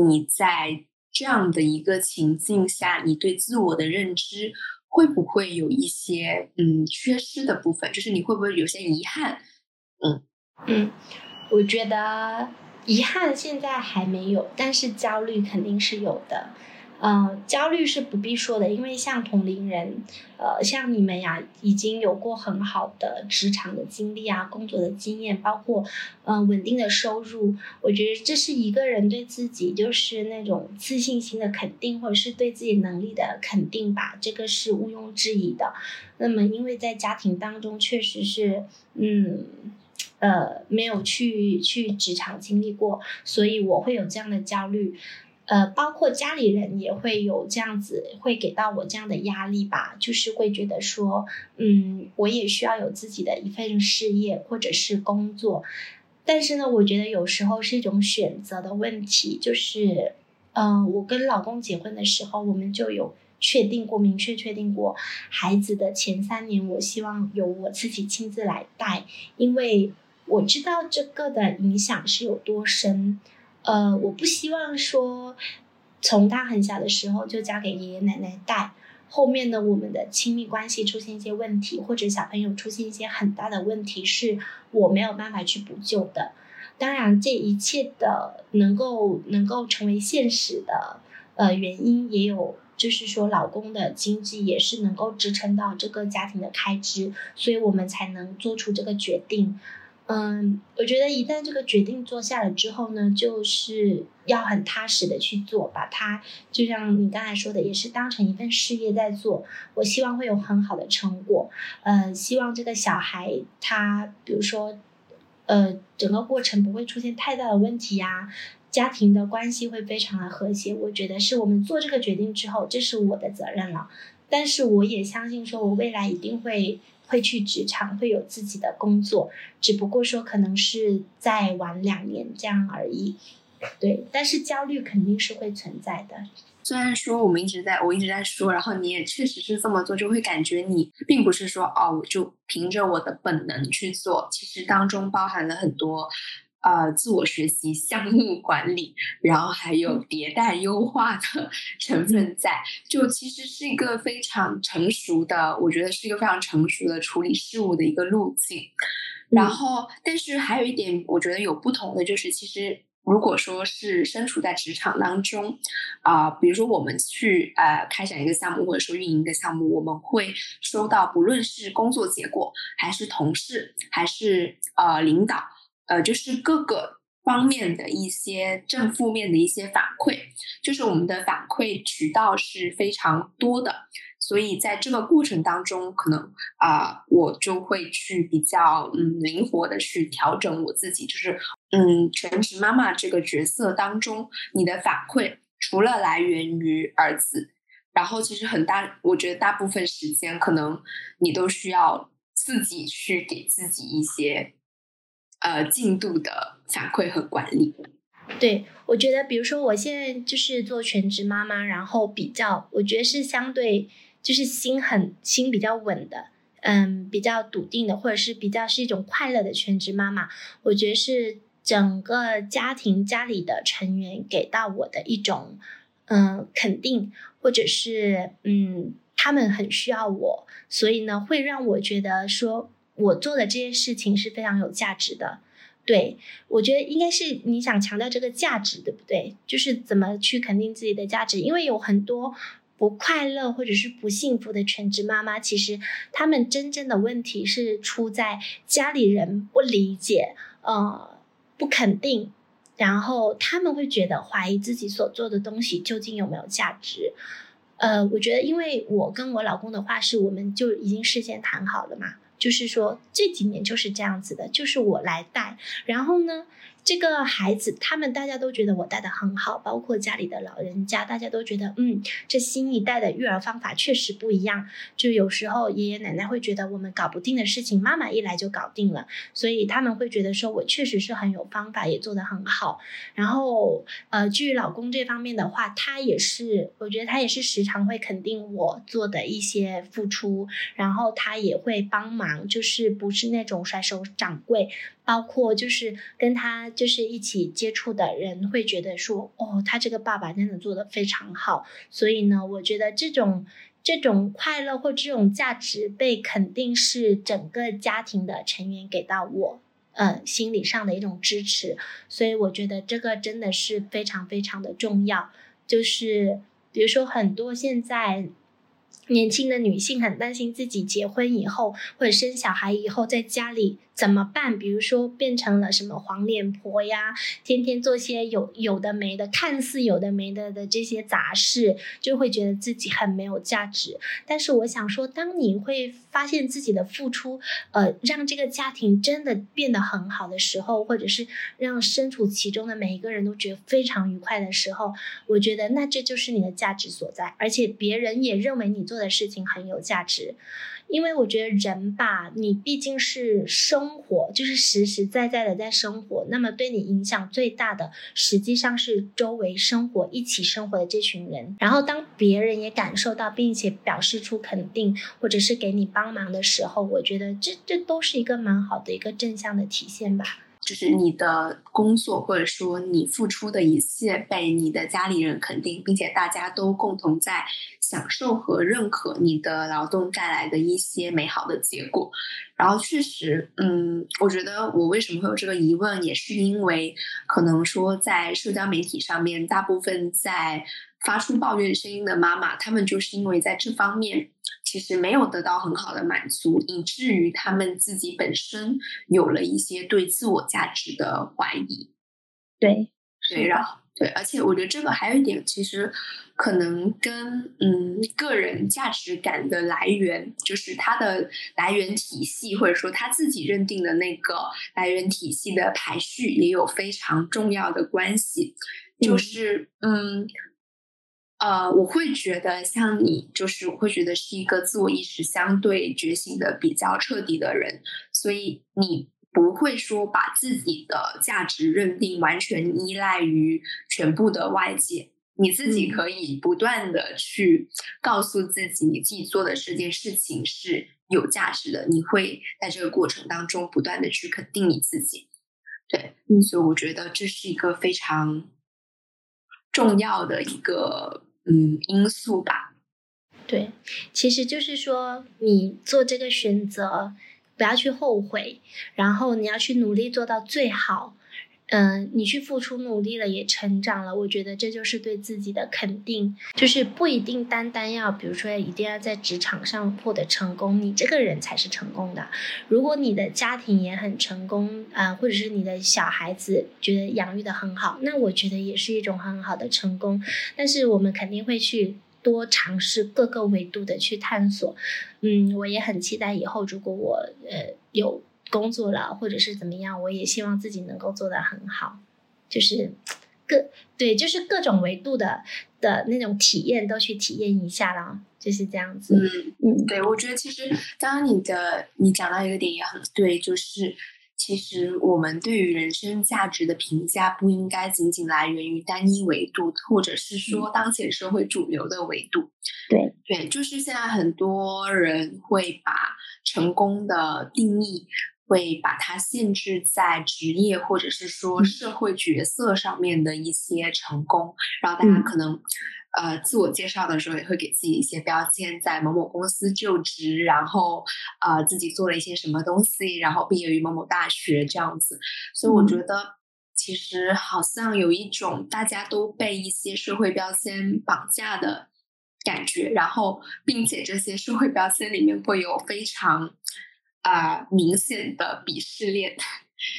你在这样的一个情境下，你对自我的认知会不会有一些嗯缺失的部分？就是你会不会有些遗憾？嗯嗯，我觉得遗憾现在还没有，但是焦虑肯定是有的。嗯，焦虑是不必说的，因为像同龄人，呃，像你们呀，已经有过很好的职场的经历啊，工作的经验，包括嗯稳定的收入，我觉得这是一个人对自己就是那种自信心的肯定，或者是对自己能力的肯定吧，这个是毋庸置疑的。那么，因为在家庭当中确实是，嗯，呃，没有去去职场经历过，所以我会有这样的焦虑。呃，包括家里人也会有这样子，会给到我这样的压力吧，就是会觉得说，嗯，我也需要有自己的一份事业或者是工作，但是呢，我觉得有时候是一种选择的问题，就是，嗯，我跟老公结婚的时候，我们就有确定过，明确确定过，孩子的前三年，我希望由我自己亲自来带，因为我知道这个的影响是有多深。呃，我不希望说，从他很小的时候就交给爷爷奶奶带，后面呢，我们的亲密关系出现一些问题，或者小朋友出现一些很大的问题，是我没有办法去补救的。当然，这一切的能够能够成为现实的呃原因，也有就是说，老公的经济也是能够支撑到这个家庭的开支，所以我们才能做出这个决定。嗯，我觉得一旦这个决定做下了之后呢，就是要很踏实的去做，把它就像你刚才说的，也是当成一份事业在做。我希望会有很好的成果，呃，希望这个小孩他，比如说，呃，整个过程不会出现太大的问题呀，家庭的关系会非常的和谐。我觉得是我们做这个决定之后，这是我的责任了。但是我也相信，说我未来一定会。会去职场，会有自己的工作，只不过说可能是再晚两年这样而已。对，但是焦虑肯定是会存在的。虽然说我们一直在，我一直在说，然后你也确实是这么做，就会感觉你并不是说哦，我就凭着我的本能去做，其实当中包含了很多呃自我学习、项目管理，然后还有迭代优化的 成分在，就其实是一个非常成熟的，我觉得是一个非常成熟的处理事物的一个路径。然后，但是还有一点，我觉得有不同的就是，其实。如果说是身处在职场当中，啊，比如说我们去呃开展一个项目，或者说运营一个项目，我们会收到不论是工作结果，还是同事，还是呃领导，呃，就是各个方面的一些正负面的一些反馈，就是我们的反馈渠道是非常多的。所以在这个过程当中，可能啊，我就会去比较嗯灵活的去调整我自己，就是嗯全职妈妈这个角色当中，你的反馈除了来源于儿子，然后其实很大，我觉得大部分时间可能你都需要自己去给自己一些呃进度的反馈和管理。对，我觉得比如说我现在就是做全职妈妈，然后比较，我觉得是相对。就是心很心比较稳的，嗯，比较笃定的，或者是比较是一种快乐的全职妈妈。我觉得是整个家庭家里的成员给到我的一种，嗯，肯定，或者是嗯，他们很需要我，所以呢，会让我觉得说我做的这些事情是非常有价值的。对我觉得应该是你想强调这个价值，对不对？就是怎么去肯定自己的价值，因为有很多。不快乐或者是不幸福的全职妈妈，其实他们真正的问题是出在家里人不理解，呃，不肯定，然后他们会觉得怀疑自己所做的东西究竟有没有价值。呃，我觉得，因为我跟我老公的话是，我们就已经事先谈好了嘛，就是说这几年就是这样子的，就是我来带，然后呢。这个孩子，他们大家都觉得我带的很好，包括家里的老人家，大家都觉得，嗯，这新一代的育儿方法确实不一样。就有时候爷爷奶奶会觉得我们搞不定的事情，妈妈一来就搞定了，所以他们会觉得说我确实是很有方法，也做得很好。然后，呃，至于老公这方面的话，他也是，我觉得他也是时常会肯定我做的一些付出，然后他也会帮忙，就是不是那种甩手掌柜。包括就是跟他就是一起接触的人会觉得说，哦，他这个爸爸真的做的非常好。所以呢，我觉得这种这种快乐或这种价值被肯定是整个家庭的成员给到我，呃，心理上的一种支持。所以我觉得这个真的是非常非常的重要。就是比如说很多现在。年轻的女性很担心自己结婚以后或者生小孩以后在家里怎么办？比如说变成了什么黄脸婆呀，天天做些有有的没的，看似有的没的的这些杂事，就会觉得自己很没有价值。但是我想说，当你会发现自己的付出，呃，让这个家庭真的变得很好的时候，或者是让身处其中的每一个人都觉得非常愉快的时候，我觉得那这就是你的价值所在，而且别人也认为你做。的事情很有价值，因为我觉得人吧，你毕竟是生活，就是实实在在的在生活。那么对你影响最大的，实际上是周围生活一起生活的这群人。然后当别人也感受到，并且表示出肯定，或者是给你帮忙的时候，我觉得这这都是一个蛮好的一个正向的体现吧。就是你的工作，或者说你付出的一切被你的家里人肯定，并且大家都共同在享受和认可你的劳动带来的一些美好的结果。然后确实，嗯，我觉得我为什么会有这个疑问，也是因为可能说在社交媒体上面，大部分在。发出抱怨声音的妈妈，他们就是因为在这方面其实没有得到很好的满足，以至于他们自己本身有了一些对自我价值的怀疑。对，对，然后对，而且我觉得这个还有一点，其实可能跟嗯个人价值感的来源，就是他的来源体系，或者说他自己认定的那个来源体系的排序，也有非常重要的关系。就是嗯。呃，我会觉得像你，就是我会觉得是一个自我意识相对觉醒的比较彻底的人，所以你不会说把自己的价值认定完全依赖于全部的外界，你自己可以不断的去告诉自己，你自己做的这件事情是有价值的，你会在这个过程当中不断的去肯定你自己。对，嗯，所以我觉得这是一个非常重要的一个嗯因素吧。对，其实就是说你做这个选择，不要去后悔，然后你要去努力做到最好。嗯，你去付出努力了，也成长了，我觉得这就是对自己的肯定。就是不一定单单要，比如说一定要在职场上获得成功，你这个人才是成功的。如果你的家庭也很成功，啊，或者是你的小孩子觉得养育的很好，那我觉得也是一种很好的成功。但是我们肯定会去多尝试各个维度的去探索。嗯，我也很期待以后，如果我呃有。工作了，或者是怎么样，我也希望自己能够做得很好，就是各对，就是各种维度的的那种体验都去体验一下了，就是这样子。嗯嗯，对，我觉得其实刚刚你的你讲到一个点也很对，就是其实我们对于人生价值的评价不应该仅仅来源于单一维度，或者是说当前社会主流的维度。对对，就是现在很多人会把成功的定义。会把它限制在职业或者是说社会角色上面的一些成功，然后大家可能呃自我介绍的时候也会给自己一些标签，在某某公司就职，然后呃自己做了一些什么东西，然后毕业于某某大学这样子。所以我觉得其实好像有一种大家都被一些社会标签绑架的感觉，然后并且这些社会标签里面会有非常。啊，明显的鄙视链，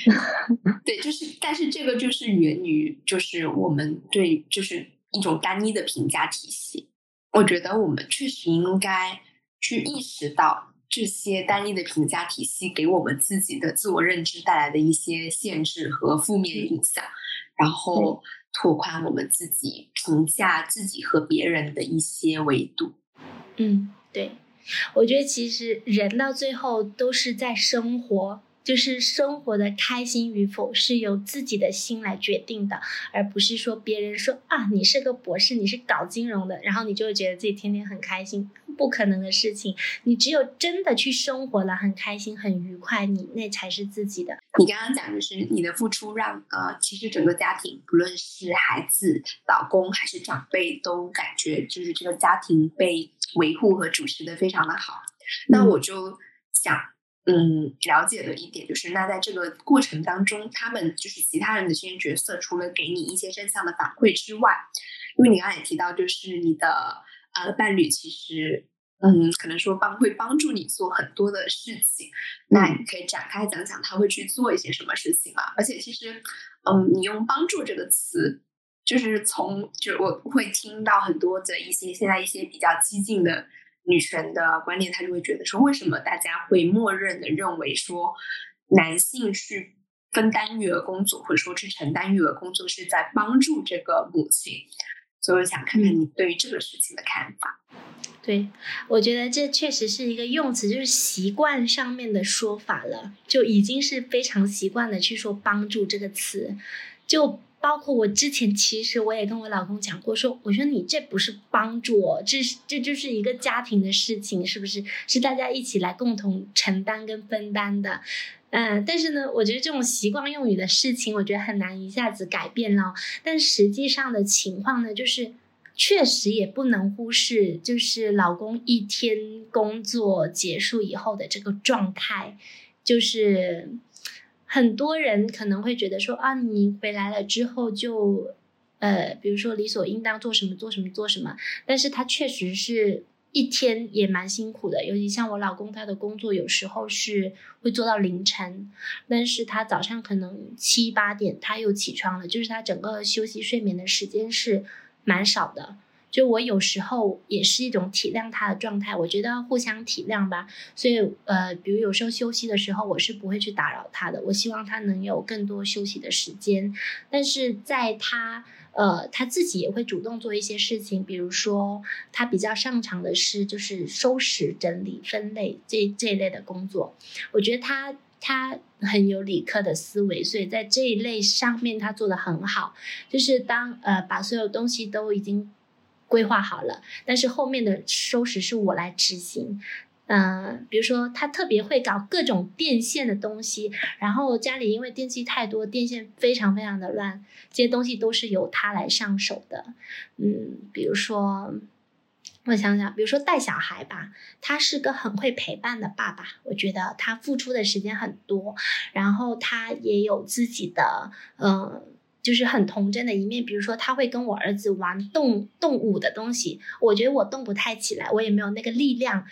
对，就是，但是这个就是源于，就是我们对，就是一种单一的评价体系。我觉得我们确实应该去意识到这些单一的评价体系给我们自己的自我认知带来的一些限制和负面影响，然后拓宽我们自己评价自己和别人的一些维度。嗯，对。我觉得其实人到最后都是在生活，就是生活的开心与否是由自己的心来决定的，而不是说别人说啊你是个博士，你是搞金融的，然后你就会觉得自己天天很开心，不可能的事情。你只有真的去生活了，很开心很愉快，你那才是自己的。你刚刚讲的是你的付出让呃，其实整个家庭，不论是孩子、老公还是长辈，都感觉就是这个家庭被。维护和主持的非常的好，那我就想，嗯，了解的一点就是，那在这个过程当中，他们就是其他人的这些角色，除了给你一些正向的反馈之外，因为你刚才也提到，就是你的呃伴侣其实，嗯，可能说帮会帮助你做很多的事情，那你可以展开讲讲他会去做一些什么事情嘛？而且其实，嗯，你用“帮助”这个词。就是从就我会听到很多的一些现在一些比较激进的女权的观念，她就会觉得说，为什么大家会默认的认为说，男性去分担育儿工作或者说去承担育儿工作是在帮助这个母亲？所以我想看看你对于这个事情的看法。对，我觉得这确实是一个用词，就是习惯上面的说法了，就已经是非常习惯的去说帮助这个词，就。包括我之前，其实我也跟我老公讲过，说我说你这不是帮助我，这是这就是一个家庭的事情，是不是？是大家一起来共同承担跟分担的，嗯。但是呢，我觉得这种习惯用语的事情，我觉得很难一下子改变了。但实际上的情况呢，就是确实也不能忽视，就是老公一天工作结束以后的这个状态，就是。很多人可能会觉得说啊，你回来了之后就，呃，比如说理所应当做什么做什么做什么，但是他确实是一天也蛮辛苦的，尤其像我老公他的工作有时候是会做到凌晨，但是他早上可能七八点他又起床了，就是他整个休息睡眠的时间是蛮少的。就我有时候也是一种体谅他的状态，我觉得互相体谅吧。所以呃，比如有时候休息的时候，我是不会去打扰他的。我希望他能有更多休息的时间。但是在他呃他自己也会主动做一些事情，比如说他比较擅长的是就是收拾、整理、分类这这一类的工作。我觉得他他很有理科的思维，所以在这一类上面他做的很好。就是当呃把所有东西都已经规划好了，但是后面的收拾是我来执行。嗯，比如说他特别会搞各种电线的东西，然后家里因为电器太多，电线非常非常的乱，这些东西都是由他来上手的。嗯，比如说。我想想，比如说带小孩吧，他是个很会陪伴的爸爸。我觉得他付出的时间很多，然后他也有自己的，嗯，就是很童真的一面。比如说，他会跟我儿子玩动动物的东西，我觉得我动不太起来，我也没有那个力量。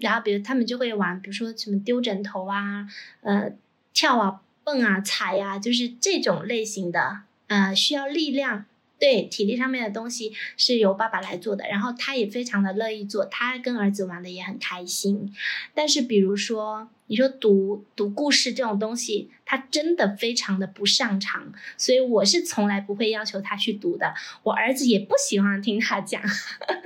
然后，比如他们就会玩，比如说什么丢枕头啊，呃，跳啊、蹦啊、踩呀，就是这种类型的，呃，需要力量。对体力上面的东西是由爸爸来做的，然后他也非常的乐意做，他跟儿子玩的也很开心。但是比如说你说读读故事这种东西，他真的非常的不擅长，所以我是从来不会要求他去读的。我儿子也不喜欢听他讲，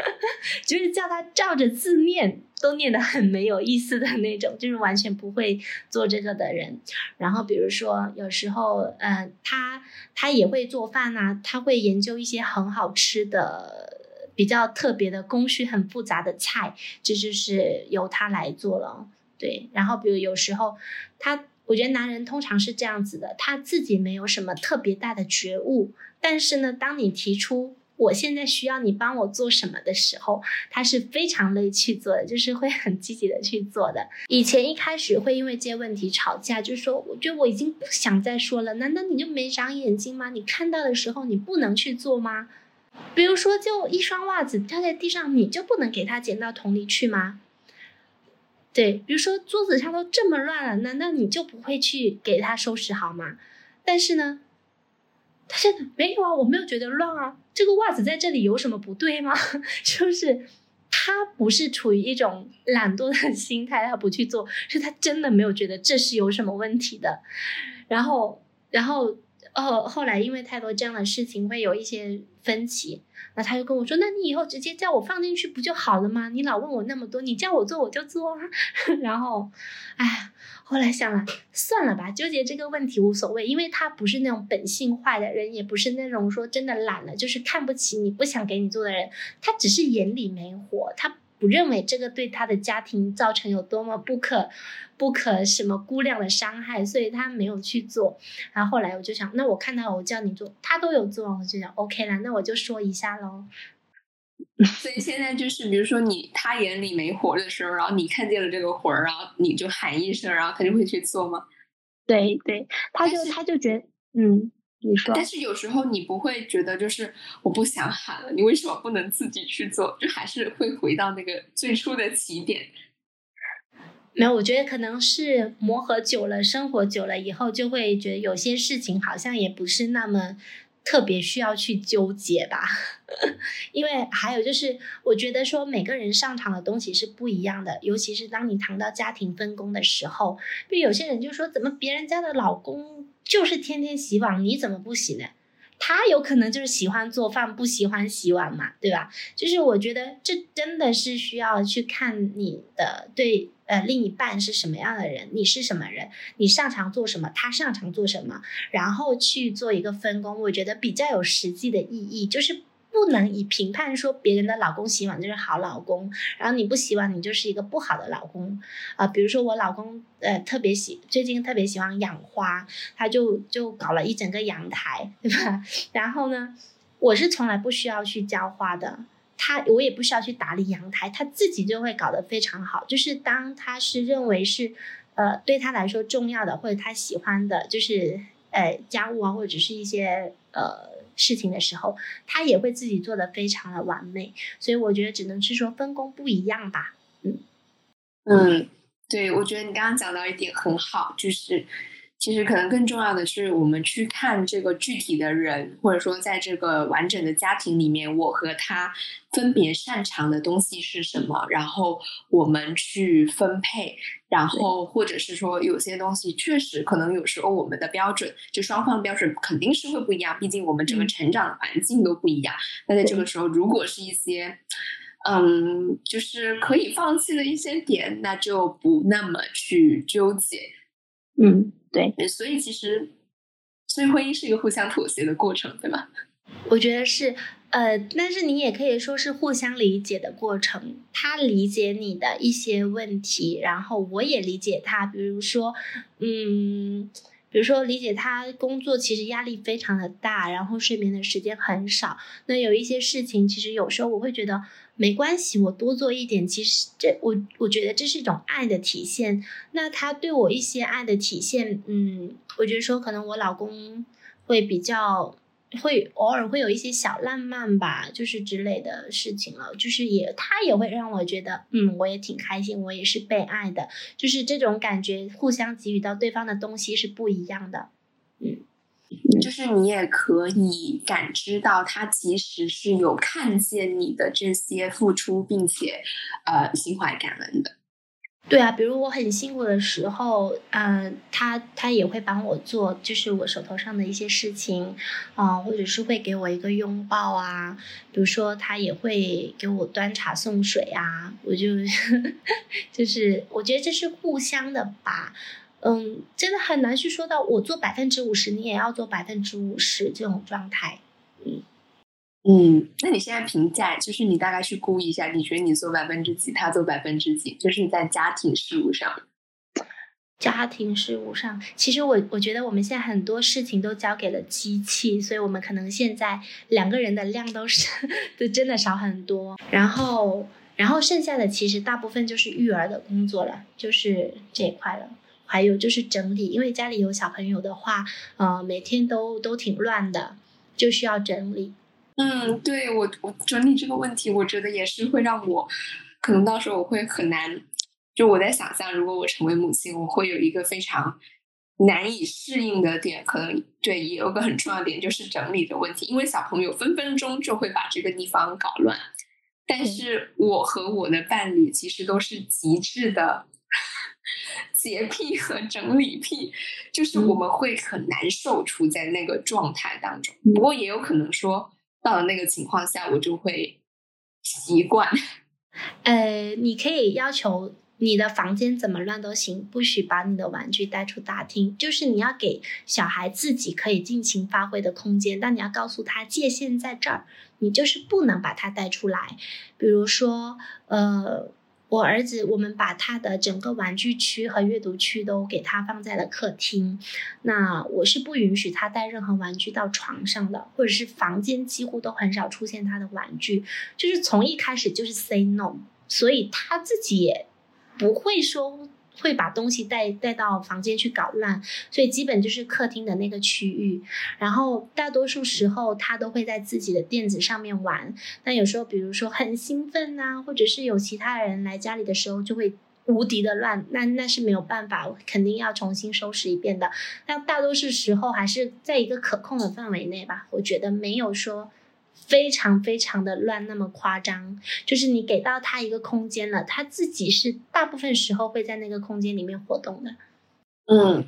就是叫他照着字念。都念得很没有意思的那种，就是完全不会做这个的人。然后比如说有时候，呃，他他也会做饭呐，他会研究一些很好吃的、比较特别的工序很复杂的菜，这就是由他来做了。对，然后比如有时候他，我觉得男人通常是这样子的，他自己没有什么特别大的觉悟，但是呢，当你提出。我现在需要你帮我做什么的时候，他是非常乐意去做的，就是会很积极的去做的。以前一开始会因为这些问题吵架，就是说，我觉得我已经不想再说了。难道你就没长眼睛吗？你看到的时候你不能去做吗？比如说，就一双袜子掉在地上，你就不能给它捡到桶里去吗？对，比如说桌子上都这么乱了，难道你就不会去给他收拾好吗？但是呢？他真的没有啊，我没有觉得乱啊。这个袜子在这里有什么不对吗？就是他不是处于一种懒惰的心态，他不去做，是他真的没有觉得这是有什么问题的。然后，然后，哦，后来因为太多这样的事情，会有一些分歧。那他就跟我说：“那你以后直接叫我放进去不就好了吗？你老问我那么多，你叫我做我就做啊。”然后，哎。后来想了，算了吧，纠结这个问题无所谓，因为他不是那种本性坏的人，也不是那种说真的懒了，就是看不起你不想给你做的人，他只是眼里没火，他不认为这个对他的家庭造成有多么不可不可什么估量的伤害，所以他没有去做。然后后来我就想，那我看到我叫你做，他都有做，我就想 OK 了，那我就说一下喽。所以现在就是，比如说你他眼里没活的时候，然后你看见了这个活儿，然后你就喊一声，然后他就会去做吗？对对，他就他就觉得，嗯，你说。但是有时候你不会觉得，就是我不想喊了，你为什么不能自己去做？就还是会回到那个最初的起点。没有，我觉得可能是磨合久了，生活久了以后，就会觉得有些事情好像也不是那么。特别需要去纠结吧，因为还有就是，我觉得说每个人上场的东西是不一样的，尤其是当你谈到家庭分工的时候，就有些人就说，怎么别人家的老公就是天天洗碗，你怎么不洗呢？他有可能就是喜欢做饭，不喜欢洗碗嘛，对吧？就是我觉得这真的是需要去看你的对呃另一半是什么样的人，你是什么人，你擅长做什么，他擅长做什么，然后去做一个分工，我觉得比较有实际的意义，就是。不能以评判说别人的老公洗碗就是好老公，然后你不洗碗你就是一个不好的老公啊。比如说我老公呃特别喜最近特别喜欢养花，他就就搞了一整个阳台，对吧？然后呢，我是从来不需要去浇花的，他我也不需要去打理阳台，他自己就会搞得非常好。就是当他是认为是呃对他来说重要的或者他喜欢的，就是呃家务啊或者是一些呃。事情的时候，他也会自己做的非常的完美，所以我觉得只能是说分工不一样吧。嗯嗯，对，我觉得你刚刚讲到一点很好，就是。其实可能更重要的是，我们去看这个具体的人，或者说在这个完整的家庭里面，我和他分别擅长的东西是什么，然后我们去分配，然后或者是说有些东西确实可能有时候我们的标准，就双方标准肯定是会不一样，毕竟我们整个成长的环境都不一样。那在这个时候，如果是一些嗯，就是可以放弃的一些点，那就不那么去纠结。嗯，对，所以其实，所以婚姻是一个互相妥协的过程，对吗？我觉得是，呃，但是你也可以说是互相理解的过程。他理解你的一些问题，然后我也理解他。比如说，嗯，比如说理解他工作其实压力非常的大，然后睡眠的时间很少。那有一些事情，其实有时候我会觉得没关系，我多做一点。其实这我我觉得这是一种爱的体现。那他对我一些爱的体现，嗯，我觉得说可能我老公会比较。会偶尔会有一些小浪漫吧，就是之类的事情了，就是也他也会让我觉得，嗯，我也挺开心，我也是被爱的，就是这种感觉，互相给予到对方的东西是不一样的，嗯，就是你也可以感知到他其实是有看见你的这些付出，并且呃心怀感恩的。对啊，比如我很辛苦的时候，嗯，他他也会帮我做，就是我手头上的一些事情，啊，或者是会给我一个拥抱啊，比如说他也会给我端茶送水啊，我就 就是我觉得这是互相的吧，嗯，真的很难去说到我做百分之五十，你也要做百分之五十这种状态，嗯。嗯，那你现在评价就是你大概去估一下，你觉得你做百分之几，他做百分之几？就是在家庭事务上，家庭事务上，其实我我觉得我们现在很多事情都交给了机器，所以我们可能现在两个人的量都是都真的少很多。然后，然后剩下的其实大部分就是育儿的工作了，就是这一块了。还有就是整理，因为家里有小朋友的话，呃，每天都都挺乱的，就需要整理。嗯，对我我整理这个问题，我觉得也是会让我，可能到时候我会很难，就我在想象，如果我成为母亲，我会有一个非常难以适应的点，可能对，也有个很重要点就是整理的问题，因为小朋友分分钟就会把这个地方搞乱，但是我和我的伴侣其实都是极致的洁癖和整理癖，就是我们会很难受处在那个状态当中，不过也有可能说。到了那个情况下，我就会习惯。呃，你可以要求你的房间怎么乱都行，不许把你的玩具带出大厅。就是你要给小孩自己可以尽情发挥的空间，但你要告诉他界限在这儿，你就是不能把它带出来。比如说，呃。我儿子，我们把他的整个玩具区和阅读区都给他放在了客厅。那我是不允许他带任何玩具到床上的，或者是房间几乎都很少出现他的玩具，就是从一开始就是 say no，所以他自己也不会说。会把东西带带到房间去搞乱，所以基本就是客厅的那个区域。然后大多数时候他都会在自己的垫子上面玩。那有时候，比如说很兴奋呐，或者是有其他人来家里的时候，就会无敌的乱。那那是没有办法，肯定要重新收拾一遍的。那大多数时候还是在一个可控的范围内吧。我觉得没有说。非常非常的乱，那么夸张，就是你给到他一个空间了，他自己是大部分时候会在那个空间里面活动的。嗯，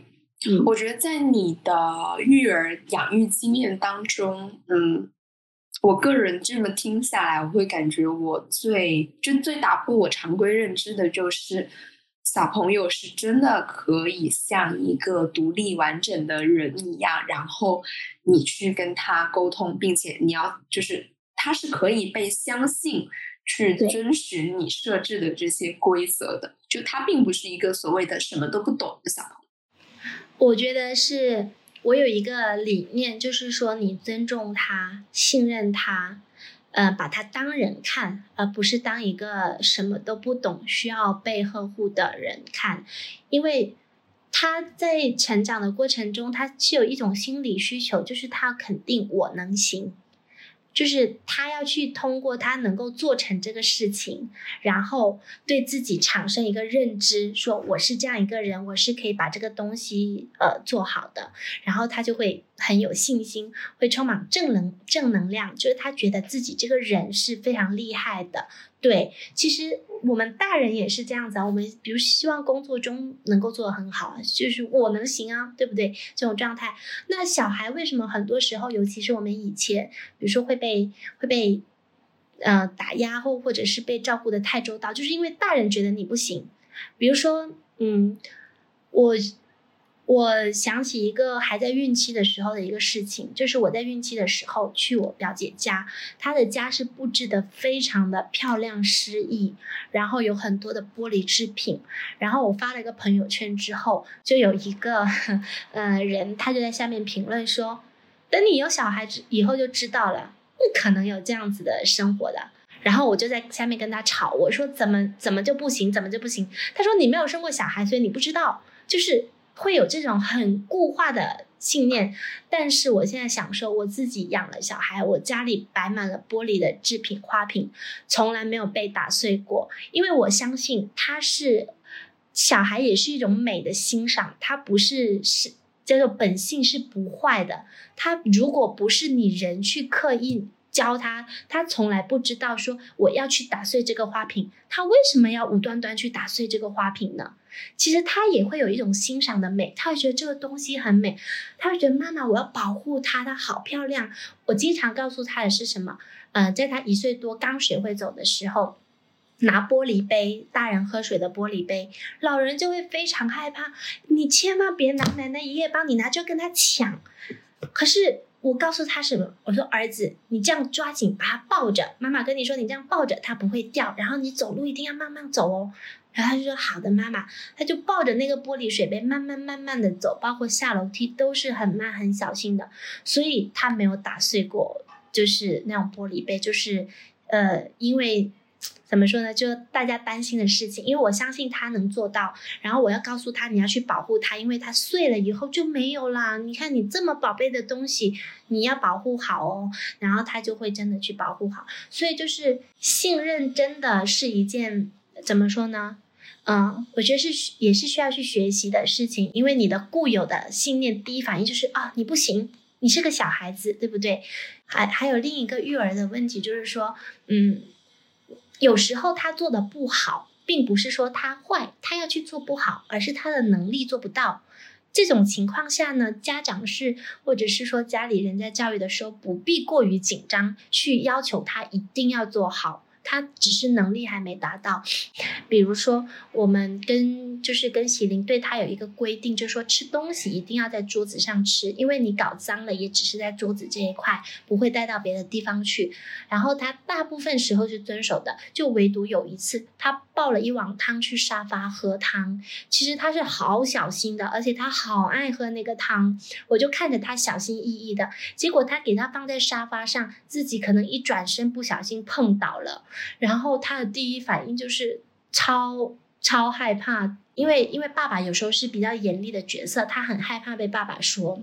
我觉得在你的育儿养育经验当中，嗯，我个人这么听下来，我会感觉我最就最打破我常规认知的就是。小朋友是真的可以像一个独立完整的人一样，然后你去跟他沟通，并且你要就是他是可以被相信去遵循你设置的这些规则的，就他并不是一个所谓的什么都不懂的小朋友。我觉得是我有一个理念，就是说你尊重他，信任他。呃，把他当人看，而不是当一个什么都不懂、需要被呵护的人看，因为他在成长的过程中，他是有一种心理需求，就是他肯定我能行。就是他要去通过他能够做成这个事情，然后对自己产生一个认知，说我是这样一个人，我是可以把这个东西呃做好的，然后他就会很有信心，会充满正能正能量，就是他觉得自己这个人是非常厉害的。对，其实我们大人也是这样子啊。我们比如希望工作中能够做得很好，就是我能行啊，对不对？这种状态。那小孩为什么很多时候，尤其是我们以前，比如说会被会被呃打压，或或者是被照顾的太周到，就是因为大人觉得你不行。比如说，嗯，我我想起一个还在孕期的时候的一个事情，就是我在孕期的时候去我表姐家，她的家是布置的非常的漂亮诗意，然后有很多的玻璃制品，然后我发了一个朋友圈之后，就有一个呃人，他就在下面评论说，等你有小孩子以后就知道了，不可能有这样子的生活的。然后我就在下面跟他吵，我说怎么怎么就不行，怎么就不行？他说你没有生过小孩，所以你不知道，就是。会有这种很固化的信念，但是我现在想说我自己养了小孩，我家里摆满了玻璃的制品花瓶，从来没有被打碎过，因为我相信它是小孩也是一种美的欣赏，它不是是叫做本性是不坏的，它如果不是你人去刻意。教他，他从来不知道说我要去打碎这个花瓶，他为什么要无端端去打碎这个花瓶呢？其实他也会有一种欣赏的美，他会觉得这个东西很美，他会觉得妈妈我要保护它，它好漂亮。我经常告诉他的是什么？呃，在他一岁多刚学会走的时候，拿玻璃杯，大人喝水的玻璃杯，老人就会非常害怕，你千万别拿，奶奶爷爷帮你拿，就跟他抢。可是。我告诉他什么？我说儿子，你这样抓紧把他抱着。妈妈跟你说，你这样抱着他不会掉。然后你走路一定要慢慢走哦。然后他就说好的，妈妈。他就抱着那个玻璃水杯，慢慢慢慢的走，包括下楼梯都是很慢很小心的。所以他没有打碎过，就是那种玻璃杯，就是呃，因为。怎么说呢？就大家担心的事情，因为我相信他能做到。然后我要告诉他，你要去保护它，因为它碎了以后就没有啦。你看，你这么宝贝的东西，你要保护好哦。然后他就会真的去保护好。所以就是信任，真的是一件怎么说呢？嗯，我觉得是也是需要去学习的事情。因为你的固有的信念，第一反应就是啊，你不行，你是个小孩子，对不对？还还有另一个育儿的问题，就是说，嗯。有时候他做的不好，并不是说他坏，他要去做不好，而是他的能力做不到。这种情况下呢，家长是或者是说家里人在教育的时候，不必过于紧张，去要求他一定要做好。他只是能力还没达到，比如说我们跟就是跟喜林对他有一个规定，就是说吃东西一定要在桌子上吃，因为你搞脏了也只是在桌子这一块，不会带到别的地方去。然后他大部分时候是遵守的，就唯独有一次他抱了一碗汤去沙发喝汤，其实他是好小心的，而且他好爱喝那个汤，我就看着他小心翼翼的，结果他给他放在沙发上，自己可能一转身不小心碰倒了。然后他的第一反应就是超超害怕，因为因为爸爸有时候是比较严厉的角色，他很害怕被爸爸说，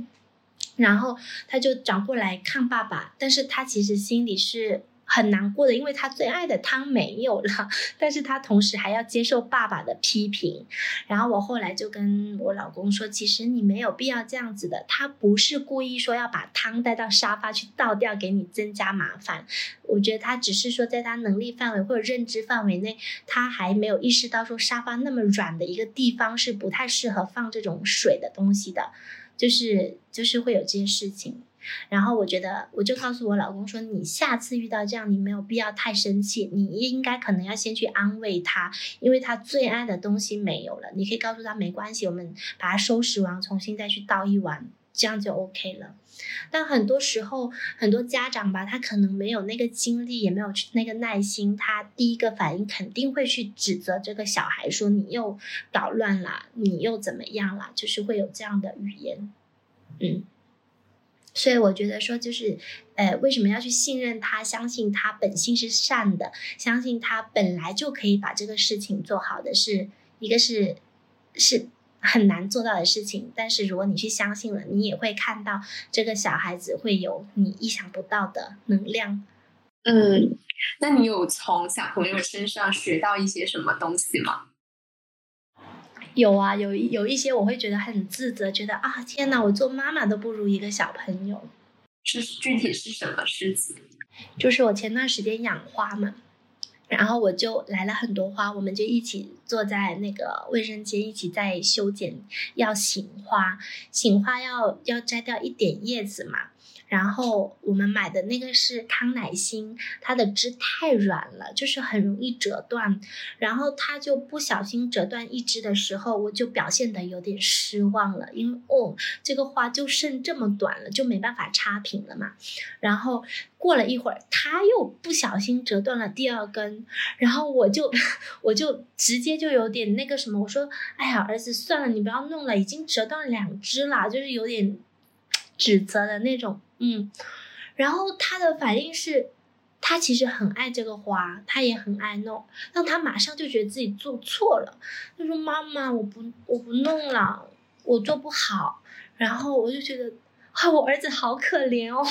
然后他就转过来看爸爸，但是他其实心里是。很难过的，因为他最爱的汤没有了，但是他同时还要接受爸爸的批评。然后我后来就跟我老公说，其实你没有必要这样子的，他不是故意说要把汤带到沙发去倒掉，给你增加麻烦。我觉得他只是说，在他能力范围或者认知范围内，他还没有意识到说沙发那么软的一个地方是不太适合放这种水的东西的，就是就是会有这些事情。然后我觉得，我就告诉我老公说：“你下次遇到这样，你没有必要太生气，你应该可能要先去安慰他，因为他最爱的东西没有了。你可以告诉他没关系，我们把它收拾完，重新再去倒一碗，这样就 OK 了。但很多时候，很多家长吧，他可能没有那个精力，也没有那个耐心，他第一个反应肯定会去指责这个小孩，说你又捣乱了，你又怎么样了，就是会有这样的语言，嗯。”所以我觉得说，就是，呃，为什么要去信任他？相信他本性是善的，相信他本来就可以把这个事情做好的，是一个是是很难做到的事情。但是如果你去相信了，你也会看到这个小孩子会有你意想不到的能量。嗯，那你有从小朋友身上学到一些什么东西吗？有啊，有有一些我会觉得很自责，觉得啊，天哪，我做妈妈都不如一个小朋友。是具体是什么事情？就是我前段时间养花嘛，然后我就来了很多花，我们就一起坐在那个卫生间，一起在修剪，要醒花，醒花要要摘掉一点叶子嘛。然后我们买的那个是康乃馨，它的枝太软了，就是很容易折断。然后它就不小心折断一枝的时候，我就表现的有点失望了，因为哦，这个花就剩这么短了，就没办法插平了嘛。然后过了一会儿，它又不小心折断了第二根，然后我就我就直接就有点那个什么，我说：“哎呀，儿子，算了，你不要弄了，已经折断两枝了，就是有点指责的那种。”嗯，然后他的反应是，他其实很爱这个花，他也很爱弄，但他马上就觉得自己做错了，他说：“妈妈，我不，我不弄了，我做不好。”然后我就觉得，啊，我儿子好可怜哦。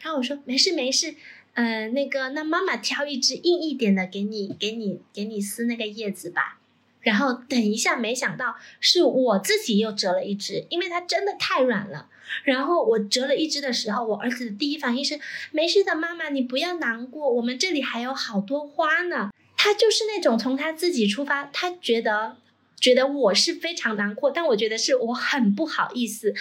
然后我说：“没事没事，嗯，那个，那妈妈挑一只硬一点的给你，给你，给你撕那个叶子吧。”然后等一下，没想到是我自己又折了一只，因为它真的太软了。然后我折了一只的时候，我儿子的第一反应是：“没事的，妈妈，你不要难过，我们这里还有好多花呢。”他就是那种从他自己出发，他觉得觉得我是非常难过，但我觉得是我很不好意思。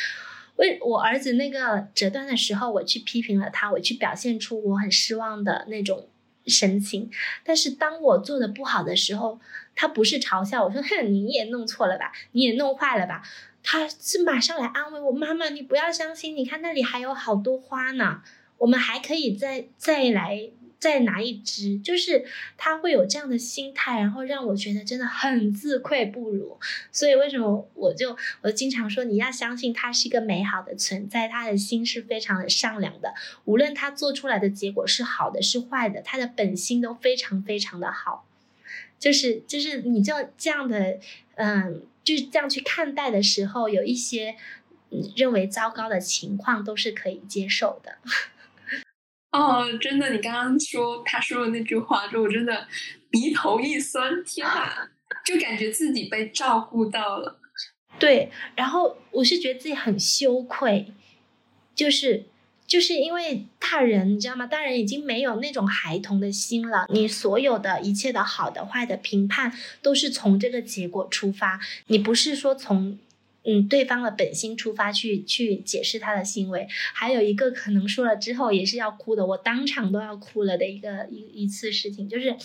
为我儿子那个折断的时候，我去批评了他，我去表现出我很失望的那种神情。但是当我做的不好的时候，他不是嘲笑我说：“哼，你也弄错了吧，你也弄坏了吧。”他是马上来安慰我：“妈妈，你不要伤心，你看那里还有好多花呢，我们还可以再再来再拿一支。”就是他会有这样的心态，然后让我觉得真的很自愧不如。所以为什么我就我经常说，你要相信他是一个美好的存在，他的心是非常的善良的，无论他做出来的结果是好的是坏的，他的本心都非常非常的好。就是就是你就这样的，嗯，就是这样去看待的时候，有一些认为糟糕的情况都是可以接受的。哦，真的，你刚刚说他说的那句话，就我真的鼻头一酸，天啊，就感觉自己被照顾到了。对，然后我是觉得自己很羞愧，就是。就是因为大人，你知道吗？大人已经没有那种孩童的心了。你所有的一切的好的、坏的评判，都是从这个结果出发。你不是说从嗯对方的本心出发去去解释他的行为。还有一个可能说了之后也是要哭的，我当场都要哭了的一个一一次事情，就是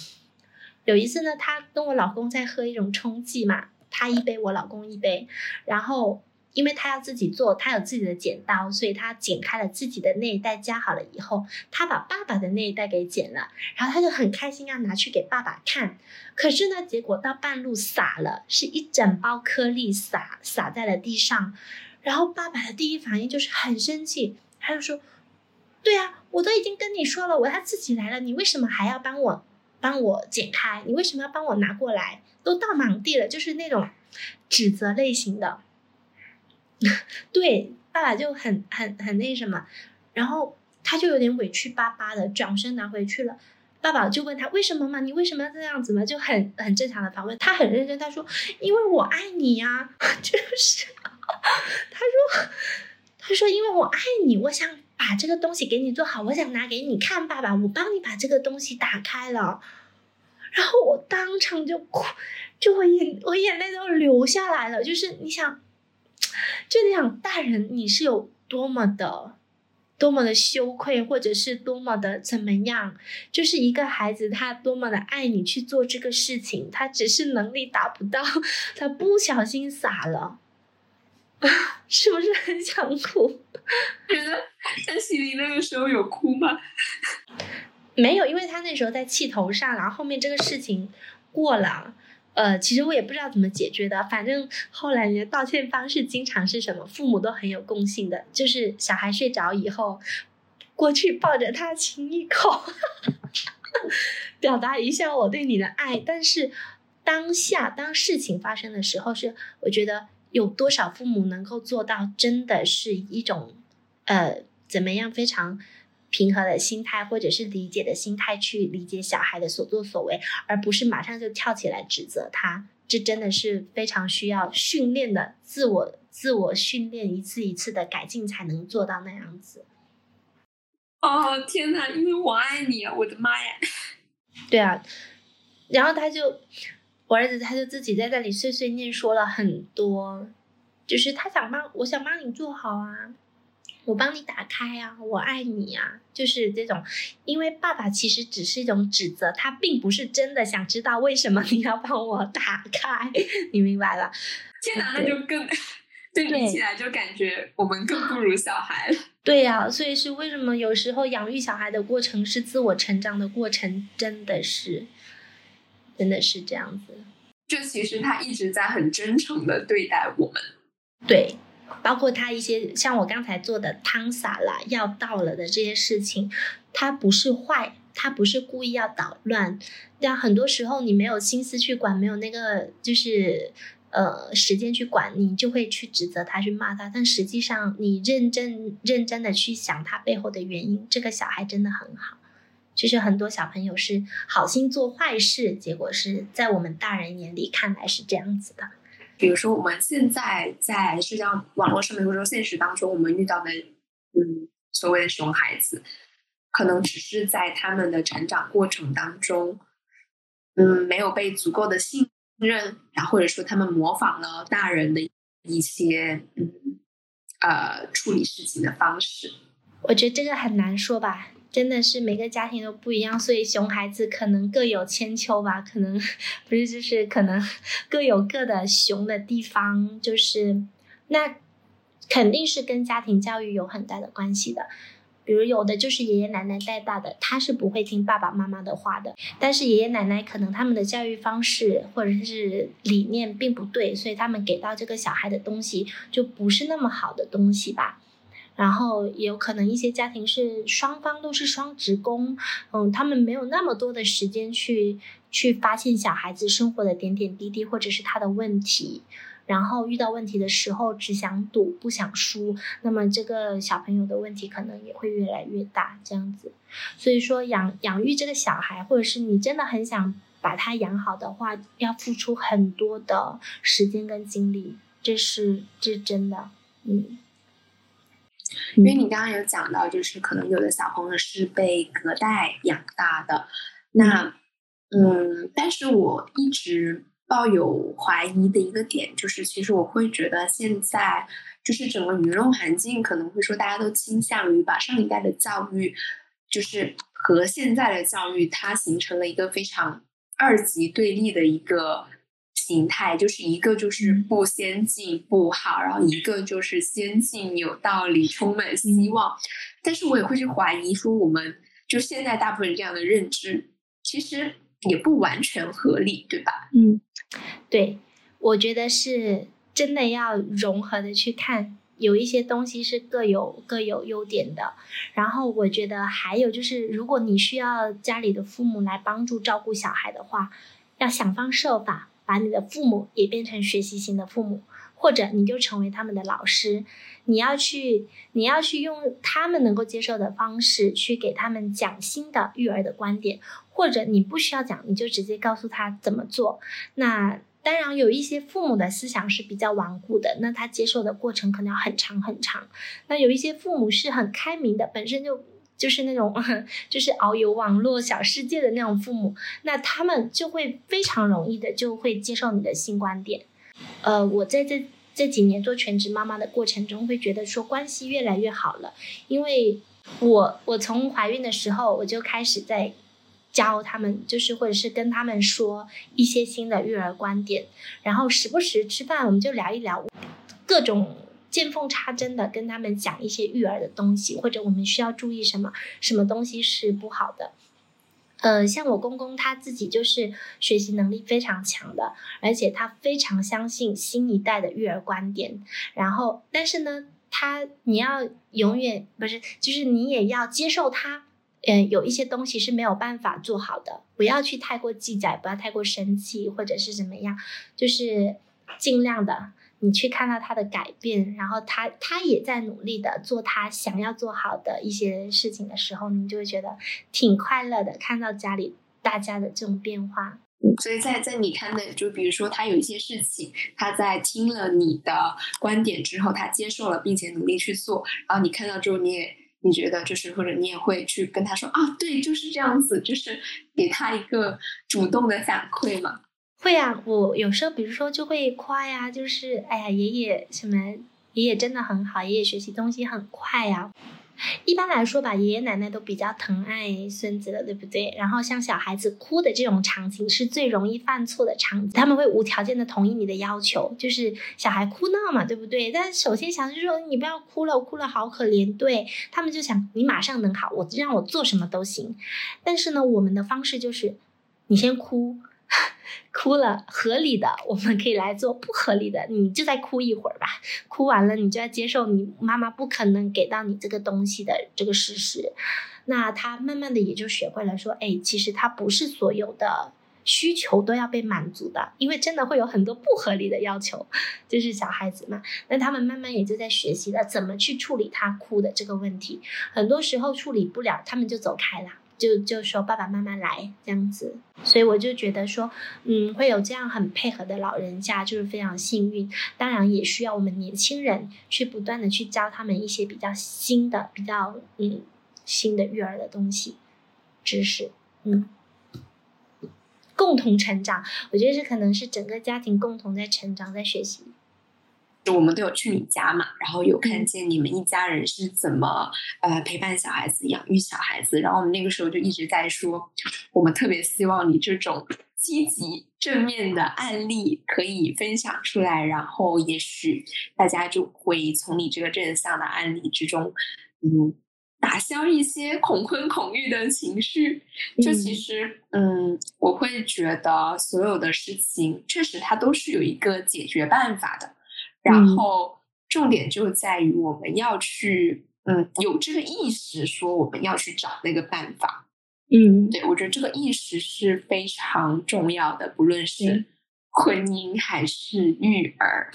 有一次呢，他跟我老公在喝一种冲剂嘛，他一杯，我老公一杯，然后。因为他要自己做，他有自己的剪刀，所以他剪开了自己的那一袋夹好了以后，他把爸爸的那一袋给剪了，然后他就很开心要拿去给爸爸看。可是呢，结果到半路洒了，是一整包颗粒洒洒在了地上。然后爸爸的第一反应就是很生气，他就说：“对啊，我都已经跟你说了，我要自己来了，你为什么还要帮我帮我剪开？你为什么要帮我拿过来？都倒满地了，就是那种指责类型的。” 对，爸爸就很很很那什么，然后他就有点委屈巴巴的转身拿回去了。爸爸就问他为什么嘛？你为什么要这样子嘛？就很很正常的反问。他很认真，他说：“因为我爱你呀。”就是他说他说因为我爱你，我想把这个东西给你做好，我想拿给你看，爸爸，我帮你把这个东西打开了。然后我当场就哭，就我眼我眼泪都流下来了。就是你想。就你想，大人你是有多么的、多么的羞愧，或者是多么的怎么样？就是一个孩子，他多么的爱你去做这个事情，他只是能力达不到，他不小心洒了，是不是很想哭？觉得安喜林那个时候有哭吗？没有，因为他那时候在气头上，然后后面这个事情过了。呃，其实我也不知道怎么解决的，反正后来你的道歉方式经常是什么，父母都很有共性的，就是小孩睡着以后，过去抱着他亲一口，表达一下我对你的爱。但是当下当事情发生的时候，是我觉得有多少父母能够做到，真的是一种呃怎么样非常。平和的心态，或者是理解的心态去理解小孩的所作所为，而不是马上就跳起来指责他。这真的是非常需要训练的，自我自我训练，一次一次的改进才能做到那样子。哦天哪！因为我爱你啊！我的妈呀！对啊，然后他就，我儿子他就自己在那里碎碎念说了很多，就是他想帮，我想帮你做好啊。我帮你打开啊，我爱你啊，就是这种。因为爸爸其实只是一种指责，他并不是真的想知道为什么你要帮我打开，你明白了？天哪，那就更对比起来就感觉我们更不如小孩了。对呀，所以是为什么有时候养育小孩的过程是自我成长的过程，真的是，真的是这样子。就其实他一直在很真诚的对待我们。对。包括他一些像我刚才做的汤洒了要到了的这些事情，他不是坏，他不是故意要捣乱。但很多时候你没有心思去管，没有那个就是呃时间去管，你就会去指责他，去骂他。但实际上你认真认真的去想他背后的原因，这个小孩真的很好。其实很多小朋友是好心做坏事，结果是在我们大人眼里看来是这样子的。比如说，我们现在在社交网络上面，或者说现实当中，我们遇到的，嗯，所谓的熊孩子，可能只是在他们的成长过程当中，嗯，没有被足够的信任，然后或者说他们模仿了大人的一些，嗯，呃，处理事情的方式。我觉得这个很难说吧。真的是每个家庭都不一样，所以熊孩子可能各有千秋吧，可能不是就是可能 各有各的熊的地方，就是那肯定是跟家庭教育有很大的关系的。比如有的就是爷爷奶奶带大的，他是不会听爸爸妈妈的话的，但是爷爷奶奶可能他们的教育方式或者是理念并不对，所以他们给到这个小孩的东西就不是那么好的东西吧。然后也有可能一些家庭是双方都是双职工，嗯，他们没有那么多的时间去去发现小孩子生活的点点滴滴或者是他的问题，然后遇到问题的时候只想赌不想输，那么这个小朋友的问题可能也会越来越大这样子。所以说养养育这个小孩，或者是你真的很想把他养好的话，要付出很多的时间跟精力，这是这是真的，嗯。因为你刚刚有讲到，就是可能有的小朋友是被隔代养大的，那嗯，但是我一直抱有怀疑的一个点，就是其实我会觉得现在就是整个舆论环境可能会说，大家都倾向于把上一代的教育，就是和现在的教育，它形成了一个非常二级对立的一个。形态就是一个就是不先进不好，然后一个就是先进有道理充满希望，但是我也会去怀疑说，我们就现在大部分这样的认知，其实也不完全合理，对吧？嗯，对，我觉得是真的要融合的去看，有一些东西是各有各有优点的，然后我觉得还有就是，如果你需要家里的父母来帮助照顾小孩的话，要想方设法。把你的父母也变成学习型的父母，或者你就成为他们的老师。你要去，你要去用他们能够接受的方式去给他们讲新的育儿的观点，或者你不需要讲，你就直接告诉他怎么做。那当然有一些父母的思想是比较顽固的，那他接受的过程可能要很长很长。那有一些父母是很开明的，本身就。就是那种，就是遨游网络小世界的那种父母，那他们就会非常容易的就会接受你的新观点。呃，我在这这几年做全职妈妈的过程中，会觉得说关系越来越好了，因为我我从怀孕的时候我就开始在教他们，就是或者是跟他们说一些新的育儿观点，然后时不时吃饭我们就聊一聊各种。见缝插针的跟他们讲一些育儿的东西，或者我们需要注意什么，什么东西是不好的。呃，像我公公他自己就是学习能力非常强的，而且他非常相信新一代的育儿观点。然后，但是呢，他你要永远不是，就是你也要接受他，嗯，有一些东西是没有办法做好的，不要去太过计较，不要太过生气，或者是怎么样，就是尽量的。你去看到他的改变，然后他他也在努力的做他想要做好的一些事情的时候，你就会觉得挺快乐的。看到家里大家的这种变化，所以在在你看的，就比如说他有一些事情，他在听了你的观点之后，他接受了，并且努力去做，然后你看到之后，你也你觉得就是或者你也会去跟他说啊，对，就是这样子，就是给他一个主动的反馈嘛。会啊，我有时候比如说就会夸呀，就是哎呀，爷爷什么爷爷真的很好，爷爷学习东西很快呀。一般来说吧，爷爷奶奶都比较疼爱孙子的，对不对？然后像小孩子哭的这种场景是最容易犯错的场景，他们会无条件的同意你的要求，就是小孩哭闹嘛，对不对？但首先想就说你不要哭了，我哭了好可怜，对他们就想你马上能好，我让我做什么都行。但是呢，我们的方式就是你先哭。哭了，合理的我们可以来做，不合理的你就再哭一会儿吧。哭完了，你就要接受你妈妈不可能给到你这个东西的这个事实。那他慢慢的也就学会了说，哎，其实他不是所有的需求都要被满足的，因为真的会有很多不合理的要求，就是小孩子嘛。那他们慢慢也就在学习了怎么去处理他哭的这个问题。很多时候处理不了，他们就走开了。就就说爸爸妈妈来这样子，所以我就觉得说，嗯，会有这样很配合的老人家就是非常幸运。当然也需要我们年轻人去不断的去教他们一些比较新的、比较嗯新的育儿的东西知识，嗯，共同成长。我觉得这可能是整个家庭共同在成长、在学习。就我们都有去你家嘛，然后有看见你们一家人是怎么呃陪伴小孩子、养育小孩子，然后我们那个时候就一直在说，我们特别希望你这种积极正面的案例可以分享出来，然后也许大家就会从你这个正向的案例之中，嗯，打消一些恐婚恐育的情绪。就其实，嗯，我会觉得所有的事情确实它都是有一个解决办法的。然后重点就在于我们要去，嗯，有这个意识，说我们要去找那个办法。嗯，对我觉得这个意识是非常重要的，不论是婚姻还是育儿。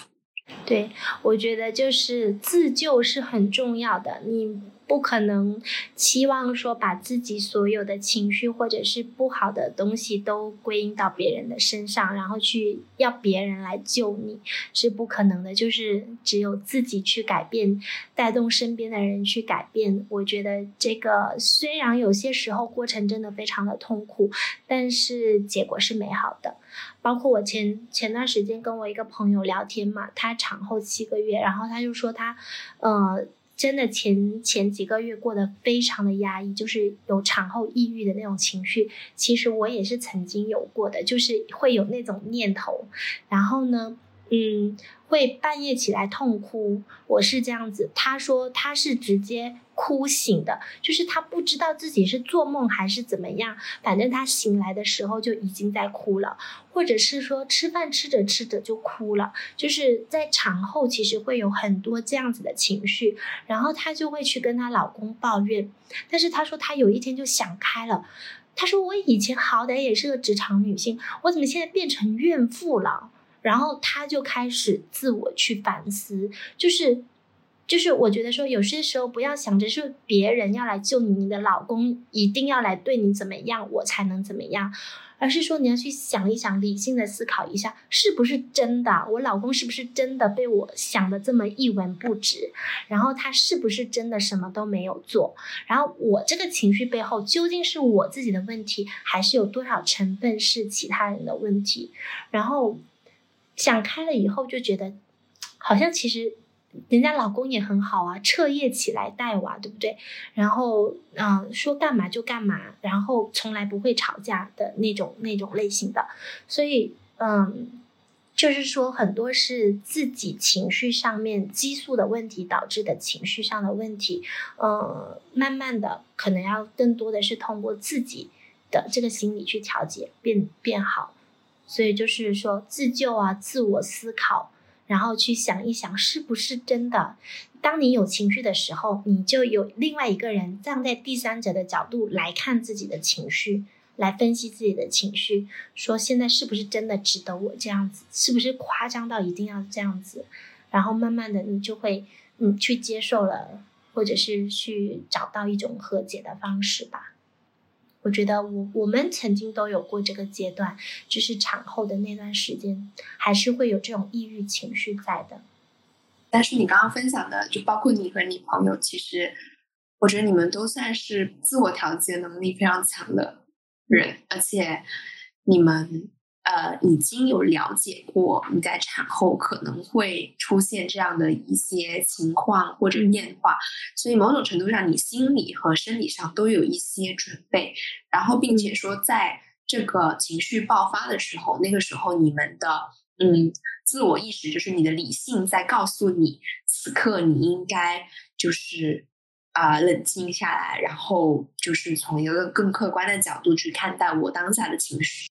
对，我觉得就是自救是很重要的。你。不可能期望说把自己所有的情绪或者是不好的东西都归因到别人的身上，然后去要别人来救你，是不可能的。就是只有自己去改变，带动身边的人去改变。我觉得这个虽然有些时候过程真的非常的痛苦，但是结果是美好的。包括我前前段时间跟我一个朋友聊天嘛，他产后七个月，然后他就说他，呃。真的前前几个月过得非常的压抑，就是有产后抑郁的那种情绪。其实我也是曾经有过的，就是会有那种念头，然后呢，嗯。会半夜起来痛哭，我是这样子。他说他是直接哭醒的，就是他不知道自己是做梦还是怎么样，反正他醒来的时候就已经在哭了，或者是说吃饭吃着吃着就哭了。就是在产后其实会有很多这样子的情绪，然后她就会去跟她老公抱怨，但是她说她有一天就想开了，她说我以前好歹也是个职场女性，我怎么现在变成怨妇了？然后他就开始自我去反思，就是，就是我觉得说，有些时候不要想着是别人要来救你，你的老公一定要来对你怎么样，我才能怎么样，而是说你要去想一想，理性的思考一下，是不是真的？我老公是不是真的被我想的这么一文不值？然后他是不是真的什么都没有做？然后我这个情绪背后究竟是我自己的问题，还是有多少成分是其他人的问题？然后。想开了以后就觉得，好像其实人家老公也很好啊，彻夜起来带娃，对不对？然后嗯，说干嘛就干嘛，然后从来不会吵架的那种那种类型的。所以嗯，就是说很多是自己情绪上面激素的问题导致的情绪上的问题。嗯，慢慢的可能要更多的是通过自己的这个心理去调节，变变好。所以就是说自救啊，自我思考，然后去想一想是不是真的。当你有情绪的时候，你就有另外一个人站在第三者的角度来看自己的情绪，来分析自己的情绪，说现在是不是真的值得我这样子？是不是夸张到一定要这样子？然后慢慢的你就会嗯去接受了，或者是去找到一种和解的方式吧。我觉得我我们曾经都有过这个阶段，就是产后的那段时间，还是会有这种抑郁情绪在的。但是你刚刚分享的，就包括你和你朋友，其实我觉得你们都算是自我调节能力非常强的人，而且你们呃，已经有了解过你在产后可能会出现这样的一些情况或者变化，所以某种程度上你心理和生理上都有一些准备，然后并且说在这个情绪爆发的时候，那个时候你们的嗯自我意识就是你的理性在告诉你，此刻你应该就是啊冷静下来，然后就是从一个更客观的角度去看待我当下的情绪。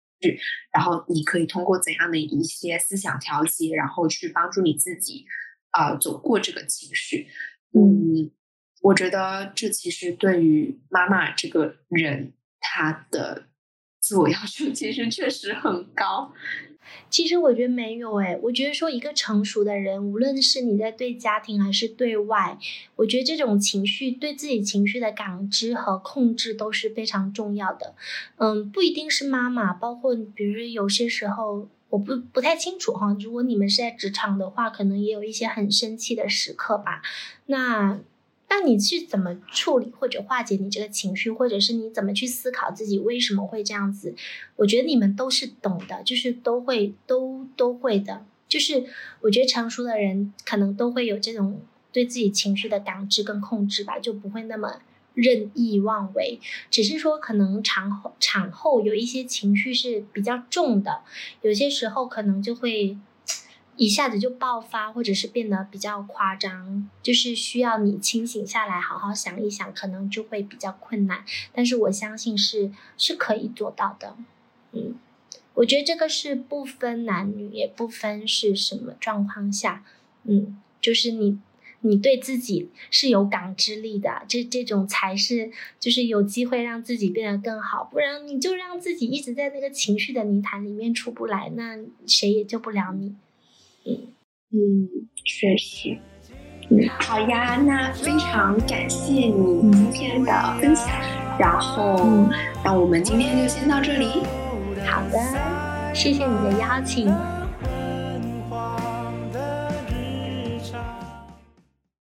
然后你可以通过怎样的一些思想调节，然后去帮助你自己啊走过这个情绪。嗯，我觉得这其实对于妈妈这个人，她的自我要求其实确实很高。其实我觉得没有诶，我觉得说一个成熟的人，无论是你在对家庭还是对外，我觉得这种情绪对自己情绪的感知和控制都是非常重要的。嗯，不一定是妈妈，包括比如有些时候我不不太清楚哈。如果你们是在职场的话，可能也有一些很生气的时刻吧。那。那你去怎么处理或者化解你这个情绪，或者是你怎么去思考自己为什么会这样子？我觉得你们都是懂的，就是都会都都会的。就是我觉得成熟的人可能都会有这种对自己情绪的感知跟控制吧，就不会那么任意妄为。只是说可能产后产后有一些情绪是比较重的，有些时候可能就会。一下子就爆发，或者是变得比较夸张，就是需要你清醒下来，好好想一想，可能就会比较困难。但是我相信是是可以做到的。嗯，我觉得这个是不分男女，也不分是什么状况下，嗯，就是你你对自己是有感知力的，这这种才是就是有机会让自己变得更好。不然你就让自己一直在那个情绪的泥潭里面出不来，那谁也救不了你。嗯，确实。嗯，好呀，那非常感谢你今天的分享，然后，那我们今天就先到这里。好的，谢谢你的邀请。